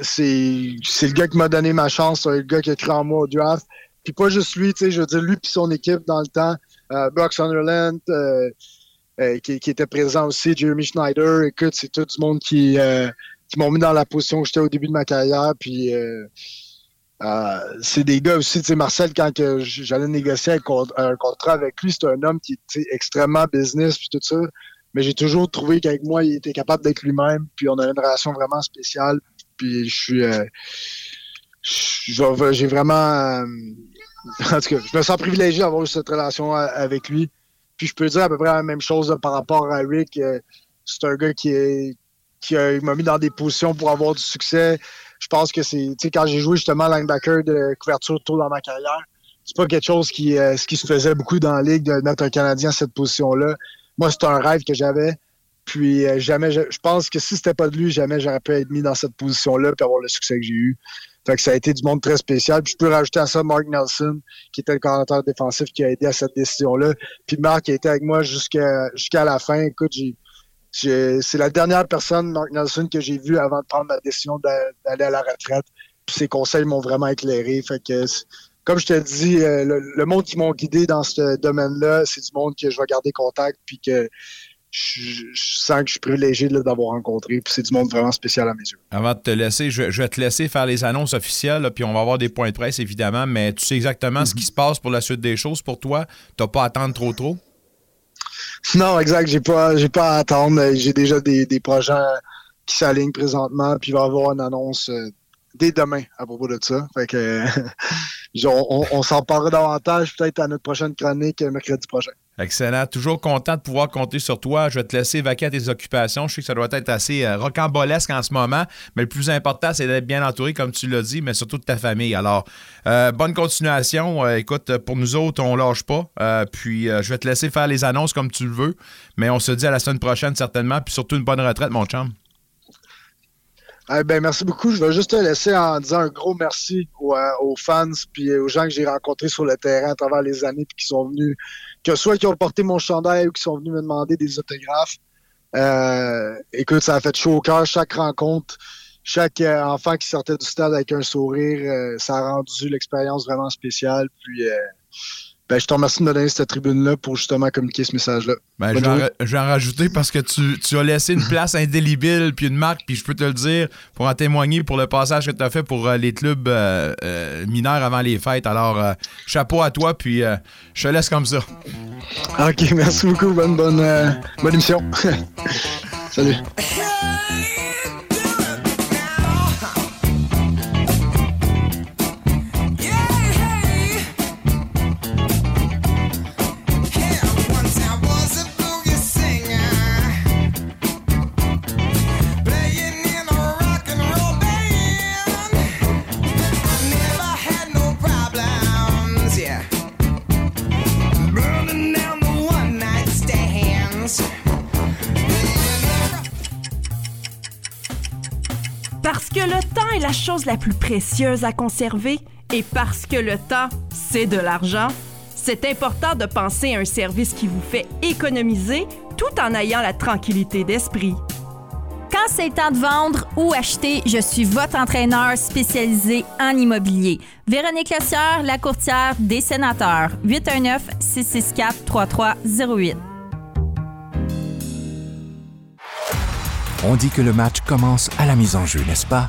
S24: C'est c'est le gars qui m'a donné ma chance, c'est le gars qui a cru en moi au draft. Puis pas juste lui, tu sais, je veux dire, lui puis son équipe dans le temps, euh, Brock Sunderland, euh, euh, qui, qui était présent aussi, Jeremy Schneider, écoute, c'est tout du monde qui, euh, qui m'ont mis dans la position que j'étais au début de ma carrière. Puis euh, c'est des gars aussi, tu sais, Marcel, quand que j'allais négocier un, con- un contrat avec lui, c'est un homme qui est extrêmement business puis tout ça. Mais j'ai toujours trouvé qu'avec moi, il était capable d'être lui-même. Puis on a une relation vraiment spéciale. Puis je suis. euh, j'ai vraiment. euh, [LAUGHS] en tout cas, je me sens privilégié d'avoir cette relation a- avec lui. Puis je peux dire à peu près la même chose par rapport à Rick. euh, c'est un gars qui m'a mis dans des positions pour avoir du succès. Je pense que c'est, tu sais, quand j'ai joué justement linebacker de couverture tôt dans ma carrière, c'est pas quelque chose qui, euh, ce qui se faisait beaucoup dans la ligue de mettre un Canadien à cette position-là. Moi, c'était un rêve que j'avais. Puis euh, jamais, je, pense que si c'était pas de lui, jamais j'aurais pu être mis dans cette position-là puis avoir le succès que j'ai eu. Fait que ça a été du monde très spécial. Puis je peux rajouter à ça Mark Nelson, qui était le coordinateur défensif qui a aidé à cette décision-là. Puis qui a été avec moi jusqu'à jusqu'à la fin. Écoute, c'est la dernière personne, Mark Nelson, que j'ai vu avant de prendre ma décision d'a- d'aller à la retraite. Puis ses conseils m'ont vraiment éclairé. Comme je te dis, euh, le, le monde qui m'ont guidé dans ce domaine-là, c'est du monde que je vais garder contact, puis que je, je sens que je suis privilégié d'avoir rencontré. Puis c'est du monde vraiment spécial à mes yeux.
S3: Avant de te laisser, je, je vais te laisser faire les annonces officielles, là, puis on va avoir des points de presse, évidemment, mais tu sais exactement ce qui se passe pour la suite des choses pour toi. Tu pas à attendre trop trop.
S24: Non, exact. J'ai pas, j'ai pas à attendre. J'ai déjà des, des projets qui s'alignent présentement, puis il va y avoir une annonce euh, dès demain à propos de ça. Fait que [LAUGHS] on, on- on s'en parlera davantage peut-être à notre prochaine chronique euh, mercredi prochain.
S3: Excellent. Toujours content de pouvoir compter sur toi. Je vais te laisser vaquer à tes occupations. Je sais que ça doit être assez euh, rocambolesque en ce moment, mais le plus important, c'est d'être bien entouré, comme tu l'as dit, mais surtout de ta famille. Alors, euh, bonne continuation. Euh, écoute, pour nous autres, on lâche pas. Puis, je vais te laisser faire les annonces comme tu le veux, mais on se dit à la semaine prochaine, certainement. Puis surtout, une bonne retraite, mon chum.
S24: Eh ben, merci beaucoup. Je vais juste te laisser en disant un gros merci aux, aux fans puis aux gens que j'ai rencontrés sur le terrain à travers les années puis qui sont venus, que soit qui ont porté mon chandail ou qui sont venus me demander des autographes. Euh, écoute, ça a fait chaud au cœur chaque rencontre. Chaque euh, enfant qui sortait du stade avec un sourire, euh, ça a rendu l'expérience vraiment spéciale. Puis, ben, je te remercie de me donner cette tribune-là pour justement communiquer ce message-là.
S3: Ben, je, vais en,
S24: journée.
S3: ra- je vais en rajouter parce que tu, tu as laissé une place indélébile puis une marque, puis je peux te le dire pour en témoigner pour le passage que tu as fait pour euh, les clubs euh, euh, mineurs avant les fêtes. Alors, euh, chapeau à toi, puis euh, je te laisse comme ça.
S24: OK, merci beaucoup. Bonne, bonne, euh, bonne émission. [LAUGHS] Salut.
S7: La chose la plus précieuse à conserver et parce que le temps, c'est de l'argent, C'est important de penser à un service qui vous fait économiser tout en ayant la tranquillité d'esprit.
S10: Quand c'est temps de vendre ou acheter, je suis votre entraîneur spécialisé en immobilier. Véronique Lessière, la courtière des sénateurs. 819-664-3308.
S25: On dit que le match commence à la mise en jeu, n'est-ce pas?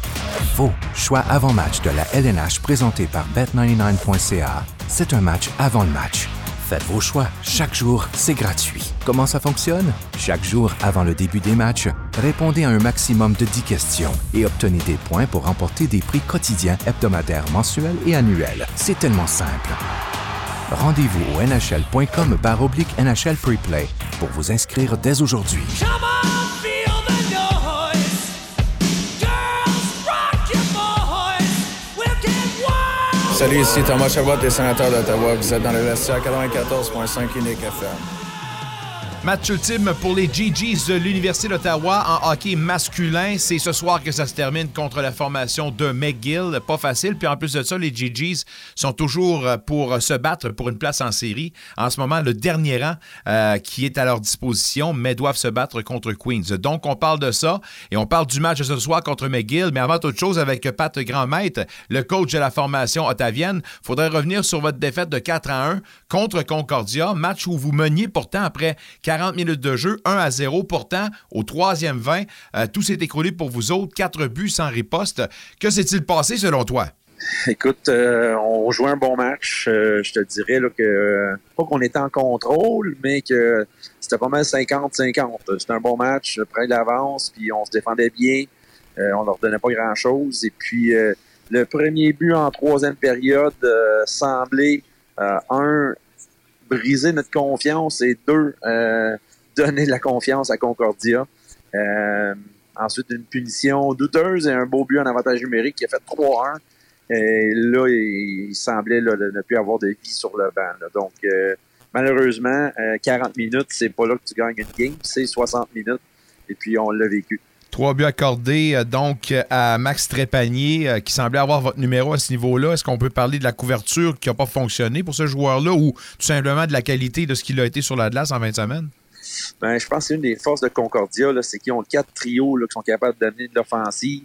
S25: Faux. Choix avant-match de la LNH présenté par Bet99.ca. C'est un match avant le match. Faites vos choix. Chaque jour, c'est gratuit. Comment ça fonctionne? Chaque jour, avant le début des matchs, répondez à un maximum de 10 questions et obtenez des points pour remporter des prix quotidiens, hebdomadaires, mensuels et annuels. C'est tellement simple. Rendez-vous au nhl.com oblique NHL Preplay pour vous inscrire dès aujourd'hui.
S14: Salut, ici Thomas Chabot des sénateurs d'Ottawa. Vous êtes dans le vestiaire 94.5 Unique FM.
S3: Match ultime pour les GGs de l'Université d'Ottawa en hockey masculin. C'est ce soir que ça se termine contre la formation de McGill. Pas facile. Puis en plus de ça, les GGs sont toujours pour se battre pour une place en série. En ce moment, le dernier rang euh, qui est à leur disposition, mais doivent se battre contre Queens. Donc, on parle de ça et on parle du match de ce soir contre McGill. Mais avant toute chose, avec Pat Grandmaître, le coach de la formation ottavienne, faudrait revenir sur votre défaite de 4 à 1 contre Concordia. Match où vous meniez pourtant après 40 minutes de jeu, 1 à 0. Pourtant, au troisième 20, euh, tout s'est écroulé pour vous autres. Quatre buts sans riposte. Que s'est-il passé selon toi?
S26: Écoute, euh, on jouait un bon match. Euh, je te dirais que, pas qu'on était en contrôle, mais que c'était pas mal 50-50. C'était un bon match, près d'avance, puis on se défendait bien. on leur donnait pas grand-chose. Et puis, le premier but en troisième période semblait, un, briser notre confiance et deux, euh, donner de la confiance à Concordia. Euh, ensuite, une punition douteuse et un beau but en avantage numérique qui a fait 3-1. Et là, il, semblait là, ne plus avoir de vie sur le banc. là. Donc, euh, malheureusement, euh, 40 minutes, c'est pas là que tu gagnes une game, c'est 60 minutes. Et puis, on l'a vécu.
S3: Trois buts accordés euh, donc à Max Trépanier, euh, qui semblait avoir votre numéro à ce niveau-là. Est-ce qu'on peut parler de la couverture qui n'a pas fonctionné pour ce joueur-là ou tout simplement de la qualité de ce qu'il a été sur la glace en 20 semaines?
S26: Ben, je pense que c'est une des forces de Concordia, c'est qu'ils ont quatre trios qui sont capables d'amener de l'offensive.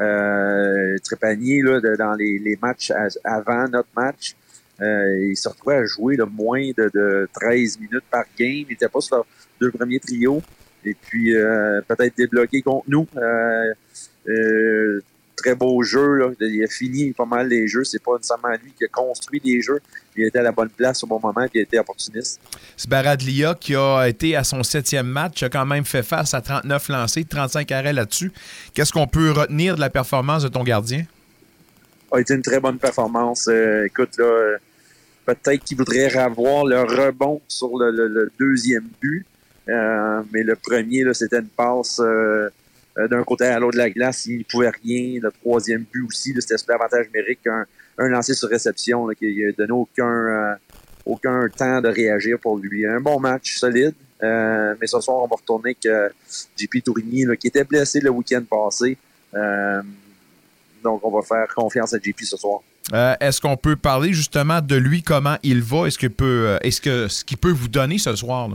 S26: Euh, Trépanier, de- dans les, matchs avant notre match, il se retrouvait à jouer là, moins de, de 13 minutes par game. Il n'était pas sur leurs deux premiers trios. Et puis, euh, peut-être débloqué contre nous. Euh, euh, très beau jeu. Là. Il a fini pas mal les jeux. C'est pas nécessairement lui qui a construit les jeux. Il était à la bonne place au bon moment et il a été opportuniste.
S3: Sbaradlia, qui a été à son septième match, a quand même fait face à 39 lancés, 35 arrêts là-dessus. Qu'est-ce qu'on peut retenir de la performance de ton gardien?
S26: a été une très bonne performance. Euh, écoute, là, euh, peut-être qu'il voudrait avoir le rebond sur le, le- le deuxième but. Euh, mais le premier, c'était une passe euh, euh, d'un côté à l'autre de la glace. Il ne pouvait rien. Le troisième but aussi, c'était sur l'avantage numérique. Un, lancé sur réception là, qui n'a donné aucun, aucun temps de réagir pour lui. Un bon match, solide. Mais ce soir, on va retourner euh, JP Tourigny, qui était blessé le week-end passé. Donc, on va faire confiance à JP ce soir.
S3: Est-ce qu'on peut parler justement de lui, comment il va? Est-ce que peut, est-ce que ce qu'il peut vous donner ce soir?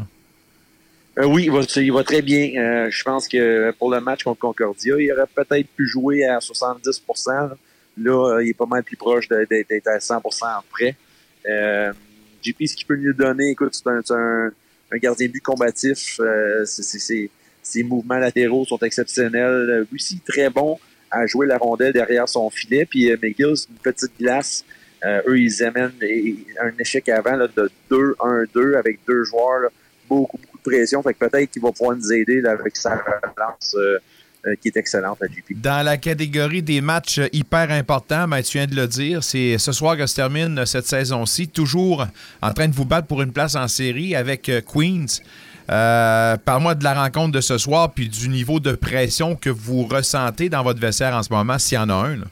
S26: Euh, oui, il va, il va très bien. Euh, je pense que pour le match contre Concordia, il aurait peut-être pu jouer à 70 Là, Là, euh, il est pas mal plus proche d'être à 100% près. Euh, JP, ce qu'il peut nous donner, écoute, c'est un, un, un gardien but combatif. Euh, ses mouvements latéraux sont exceptionnels. Euh, Lui aussi, très bon à jouer la rondelle derrière son filet. Puis euh, McGill, c'est une petite glace. Euh, eux, ils amènent un échec avant là, de 2-1-2 avec deux joueurs. là. beaucoup, beaucoup pression. Fait que peut-être qu'il va pouvoir nous aider là, avec sa relance euh, euh, qui est excellente à JP.
S3: Dans la catégorie des matchs hyper importants, ben, tu viens de le dire, c'est ce soir que se termine cette saison-ci, toujours en train de vous battre pour une place en série avec euh, Queens. Euh, Parle-moi de la rencontre de ce soir puis du niveau de pression que vous ressentez dans votre vestiaire en ce moment, s'il y en a un. là.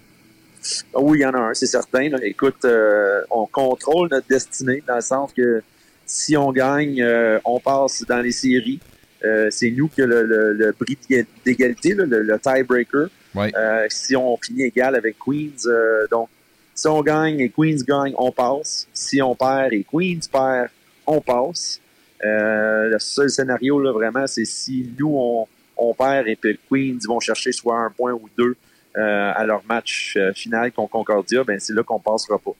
S26: Oui, il y en a un, c'est certain. là. Écoute, euh, on contrôle notre destinée dans le sens que si on gagne, euh, on passe dans les séries. Euh, c'est nous qui avons le, le, le prix d'égalité, le, le tiebreaker. Euh, si on finit égal avec Queens, euh, donc Si on gagne et Queens gagne, on passe. Si on perd et Queens perd, on passe. Euh, le seul scénario, là, vraiment, c'est si nous, on, on perd et que Queens vont chercher soit un point ou deux euh, à leur match euh, final contre Concordia, ben c'est là qu'on passera pas.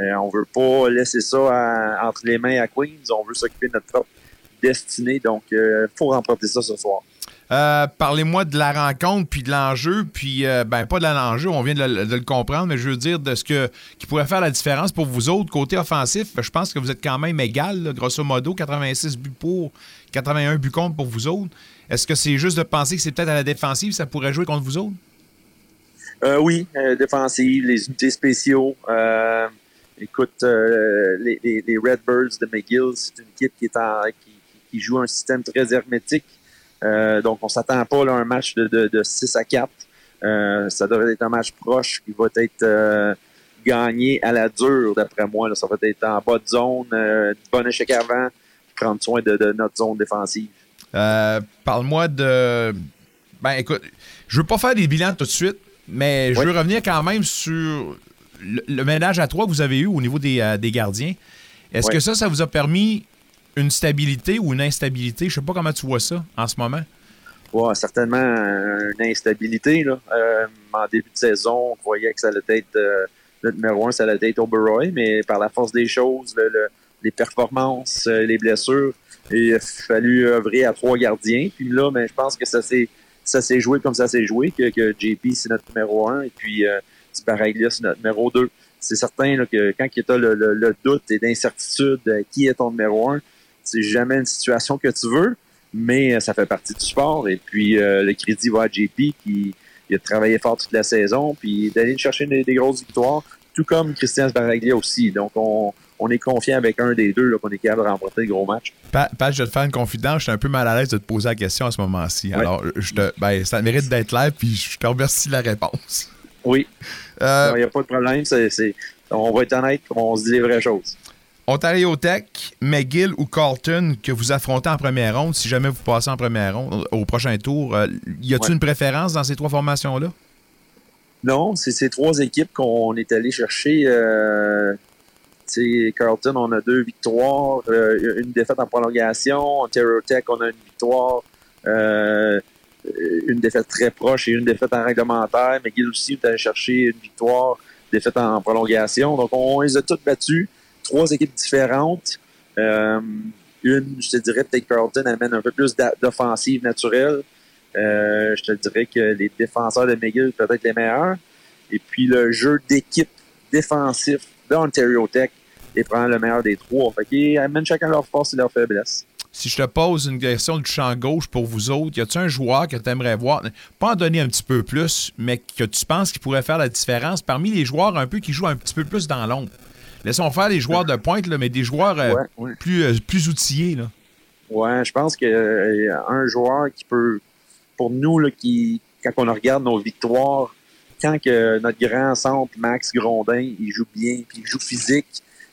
S26: Euh, on veut pas laisser ça à- entre les mains à Queens. On veut s'occuper de notre propre destinée. Donc, il faut remporter ça ce soir.
S3: Euh, Parlez-moi de la rencontre puis de l'enjeu, puis euh, ben pas de l'enjeu, on vient de le, de le comprendre, mais je veux dire de ce que qui pourrait faire la différence pour vous autres côté offensif. Je pense que vous êtes quand même égal, là, grosso modo, 86 buts pour, 81 buts contre pour vous autres. Est-ce que c'est juste de penser que c'est peut-être à la défensive ça pourrait jouer contre vous autres?
S26: Euh, oui, euh, défensive, les unités spéciaux. Euh, écoute, euh, les, les, les Redbirds de McGill, c'est une équipe qui, est en, qui, joue un système très hermétique. Euh, donc, on s'attend pas là, à un match de, de, de 6 à 4. Euh, ça devrait être un match proche qui va être gagné à la dure, d'après moi. Là. Ça va être en bas de zone, bon échec avant, prendre soin de, de notre zone défensive.
S3: Parle-moi de. Ben, écoute, je veux pas faire des bilans tout de suite, mais je veux revenir quand même sur le, le ménage à trois que vous avez eu au niveau des, euh, des gardiens. Est-ce
S26: Ouais.
S3: que ça, ça vous a permis une stabilité ou une instabilité? Je sais pas comment tu vois ça en ce moment.
S26: Ouais, certainement euh, une instabilité. Là. Euh, en début de saison, on croyait que ça allait être euh, le numéro un, ça allait être Oberoi, mais par la force des choses, le- le- les performances, les blessures, il a fallu œuvrer à trois gardiens. Puis là, mais je pense que ça s'est ça s'est joué comme ça s'est joué, que, que JP c'est notre numéro un et puis euh, Sparaglia c'est notre numéro deux. C'est certain là, que quand il y a le, le- le doute et l'incertitude euh, qui est ton numéro un, c'est jamais une situation que tu veux mais euh, ça fait partie du sport. Et puis, euh, le crédit va à JP qui il a travaillé fort toute la saison, puis d'aller chercher des, des grosses victoires, tout comme Christian Sbaraglia aussi. Donc, on, on est confiant avec un des deux qu'on est capable de remporter le gros match.
S3: Pat, Pat, je vais te faire une confidence. Je suis un peu mal à l'aise de te poser la question à ce moment-ci. Alors, je te, ben, ça mérite d'être là, puis je te remercie de la réponse.
S26: Oui.
S3: Euh,
S26: Il n'y a pas de problème. on va être honnête, on se dit les vraies choses.
S3: Ontario Tech, McGill ou Carlton que vous affrontez en première ronde, si jamais vous passez en première ronde au prochain tour, euh, y a-t-il
S26: Ouais.
S3: une préférence dans ces trois formations-là?
S26: Non, c'est ces trois équipes qu'on est allé chercher. Euh, Carlton, on a deux victoires, euh, une défaite en prolongation. Ontario Tech, on a une victoire, euh, une défaite très proche et une défaite en réglementaire. McGill aussi, on est allé chercher une victoire, défaite en prolongation. Donc, on les a toutes battues. Trois équipes différentes. Euh, une, je te dirais, peut-être Carlton amène un peu plus d'offensive naturelle. Euh, je te dirais que les défenseurs de McGill peuvent être les meilleurs. Et puis le jeu d'équipe défensif de Ontario Tech est probablement le meilleur des trois. Fait qu'ils amènent chacun leur force et leur faiblesse.
S3: Si je te pose une question du champ gauche pour vous autres, y a-t-il un joueur que tu aimerais voir, pas en donner un petit peu plus, mais que tu penses qu'il pourrait faire la différence parmi les joueurs un peu qui jouent un petit peu plus dans l'ombre? Laissons faire les joueurs de pointe, là, mais des joueurs euh,
S26: Ouais, ouais.
S3: Plus, euh, plus outillés. Là.
S26: Ouais, je pense que euh, un joueur qui peut, pour nous, là, qui, quand on regarde nos victoires, quand que notre grand centre, Max Grondin, il joue bien, puis il joue physique,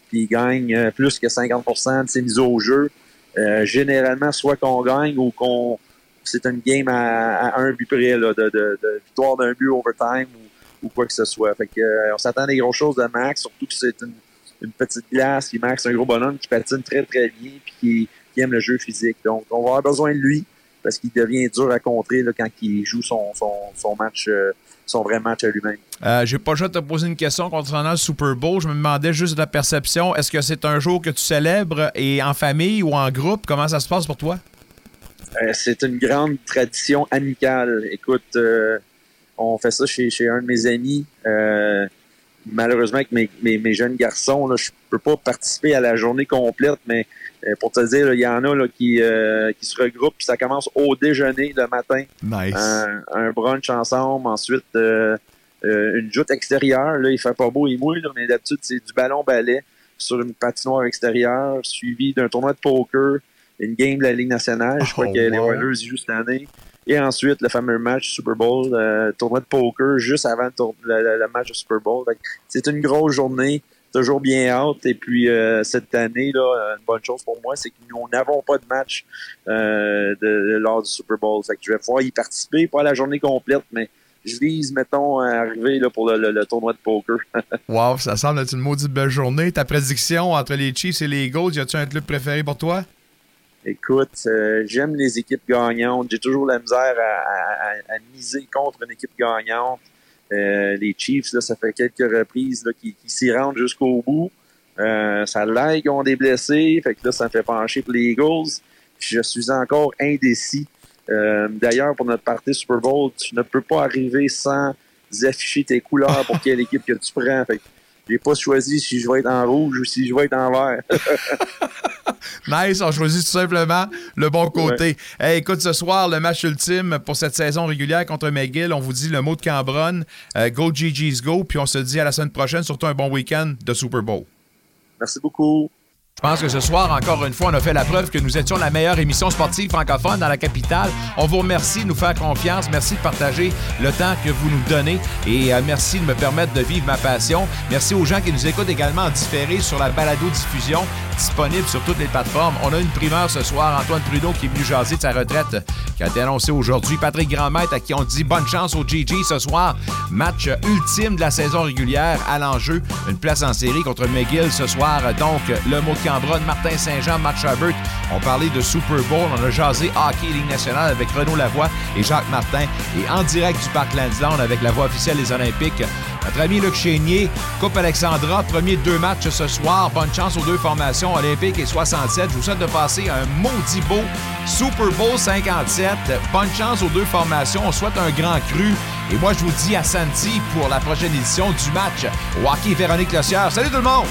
S26: puis il gagne euh, plus que 50% de ses mises au jeu, euh, généralement, soit qu'on gagne ou qu'on c'est une game à, un but près, là, de, de, victoire d'un but overtime ou, ou quoi que ce soit. Fait que, euh, on s'attend à des grosses choses de Max, surtout que c'est une, petite glace, puis Max, c'est un gros bonhomme qui patine très, très bien, puis qui, aime le jeu physique. Donc, on va avoir besoin de lui parce qu'il devient dur à contrer là, quand il joue son, son, son match, euh, son vrai match à lui-même.
S3: Euh, J'ai pas le choix de te poser une question concernant le Super Bowl. Je me demandais juste de la perception. Est-ce que c'est un jour que tu célèbres et en famille ou en groupe? Comment ça se passe pour toi?
S26: Euh, c'est une grande tradition amicale. Écoute, euh, on fait ça chez, chez un de mes amis. Euh, malheureusement, avec mes, mes, mes jeunes garçons, là, je peux pas participer à la journée complète, mais pour te dire, il y en a là, qui, euh, qui se regroupent, puis ça commence au déjeuner le matin.
S3: Nice.
S26: Un, un brunch ensemble, ensuite euh, euh, une joute extérieure. Là, il fait pas beau, il mouille, là, mais d'habitude, c'est du ballon-ballet sur une patinoire extérieure, suivi d'un tournoi de poker, une game de la Ligue nationale. Je crois
S3: Oh,
S26: que les
S3: wow.
S26: Oilers y jouent cette année. Et ensuite, le fameux match Super Bowl, euh, tournoi de poker juste avant le, le- match de Super Bowl. C'est une grosse journée, toujours bien hâte. Et puis euh, cette année, là, une bonne chose pour moi, c'est que nous n'avons pas de match euh, de, lors du Super Bowl. Fait que je vais pouvoir y participer, pas à la journée complète, mais je vise, mettons, à arriver là, pour le, le- le tournoi de poker. [LAUGHS]
S3: Wow, ça semble être une maudite belle journée. Ta prédiction entre les Chiefs et les Eagles, y a-tu un club préféré pour toi?
S26: Écoute, euh, j'aime les équipes gagnantes. J'ai toujours la misère à, à- à- à miser contre une équipe gagnante. Euh, les Chiefs, là, ça fait quelques reprises qui, s'y rendent jusqu'au bout. Euh, ça l'aide qu'ils ont des blessés. Fait que là, ça me fait pencher pour les Eagles. Puis je suis encore indécis. Euh, D'ailleurs, pour notre partie Super Bowl, tu ne peux pas arriver sans afficher tes couleurs pour [LAUGHS] quelle équipe que tu prends. Fait que j'ai pas choisi si je vais être en rouge ou si je vais être en vert. [LAUGHS]
S3: Nice, on choisit tout simplement le bon côté. Hey, écoute, ce soir, le match ultime pour cette saison régulière contre McGill, on vous dit le mot de Cambronne, euh, go GG's go, puis on se dit à la semaine prochaine, surtout un bon week-end de Super Bowl.
S26: Merci beaucoup.
S3: Je pense que ce soir, encore une fois, on a fait la preuve que nous étions la meilleure émission sportive francophone dans la capitale? On vous remercie de nous faire confiance. Merci de partager le temps que vous nous donnez et euh, merci de me permettre de vivre ma passion. Merci aux gens qui nous écoutent également en différé sur la balado-diffusion disponible sur toutes les plateformes. On a une primeur ce soir. Antoine Trudeau qui est venu jaser de sa retraite qui a été aujourd'hui. Patrick Grandmaître à qui on dit bonne chance au GG ce soir. Match ultime de la saison régulière à l'enjeu. Une place en série contre McGill ce soir. Donc, le mot de Cambronne, Martin Saint-Jean, Matt Chabert ont parlé de Super Bowl. On a jasé hockey Ligue nationale avec Renaud Lavoie et Jacques Martin. Et en direct du Parc Lansdowne avec la voix officielle des Olympiques, notre ami Luc Chénier, Coupe Alexandra, premier de deux matchs ce soir. Bonne chance aux deux formations olympiques et 67. Je vous souhaite de passer un maudit beau Super Bowl 57. Bonne chance aux deux formations. On souhaite un grand cru. Et moi, je vous dis à Santi pour la prochaine édition du match hockey Véronique Lossière. Salut tout le monde!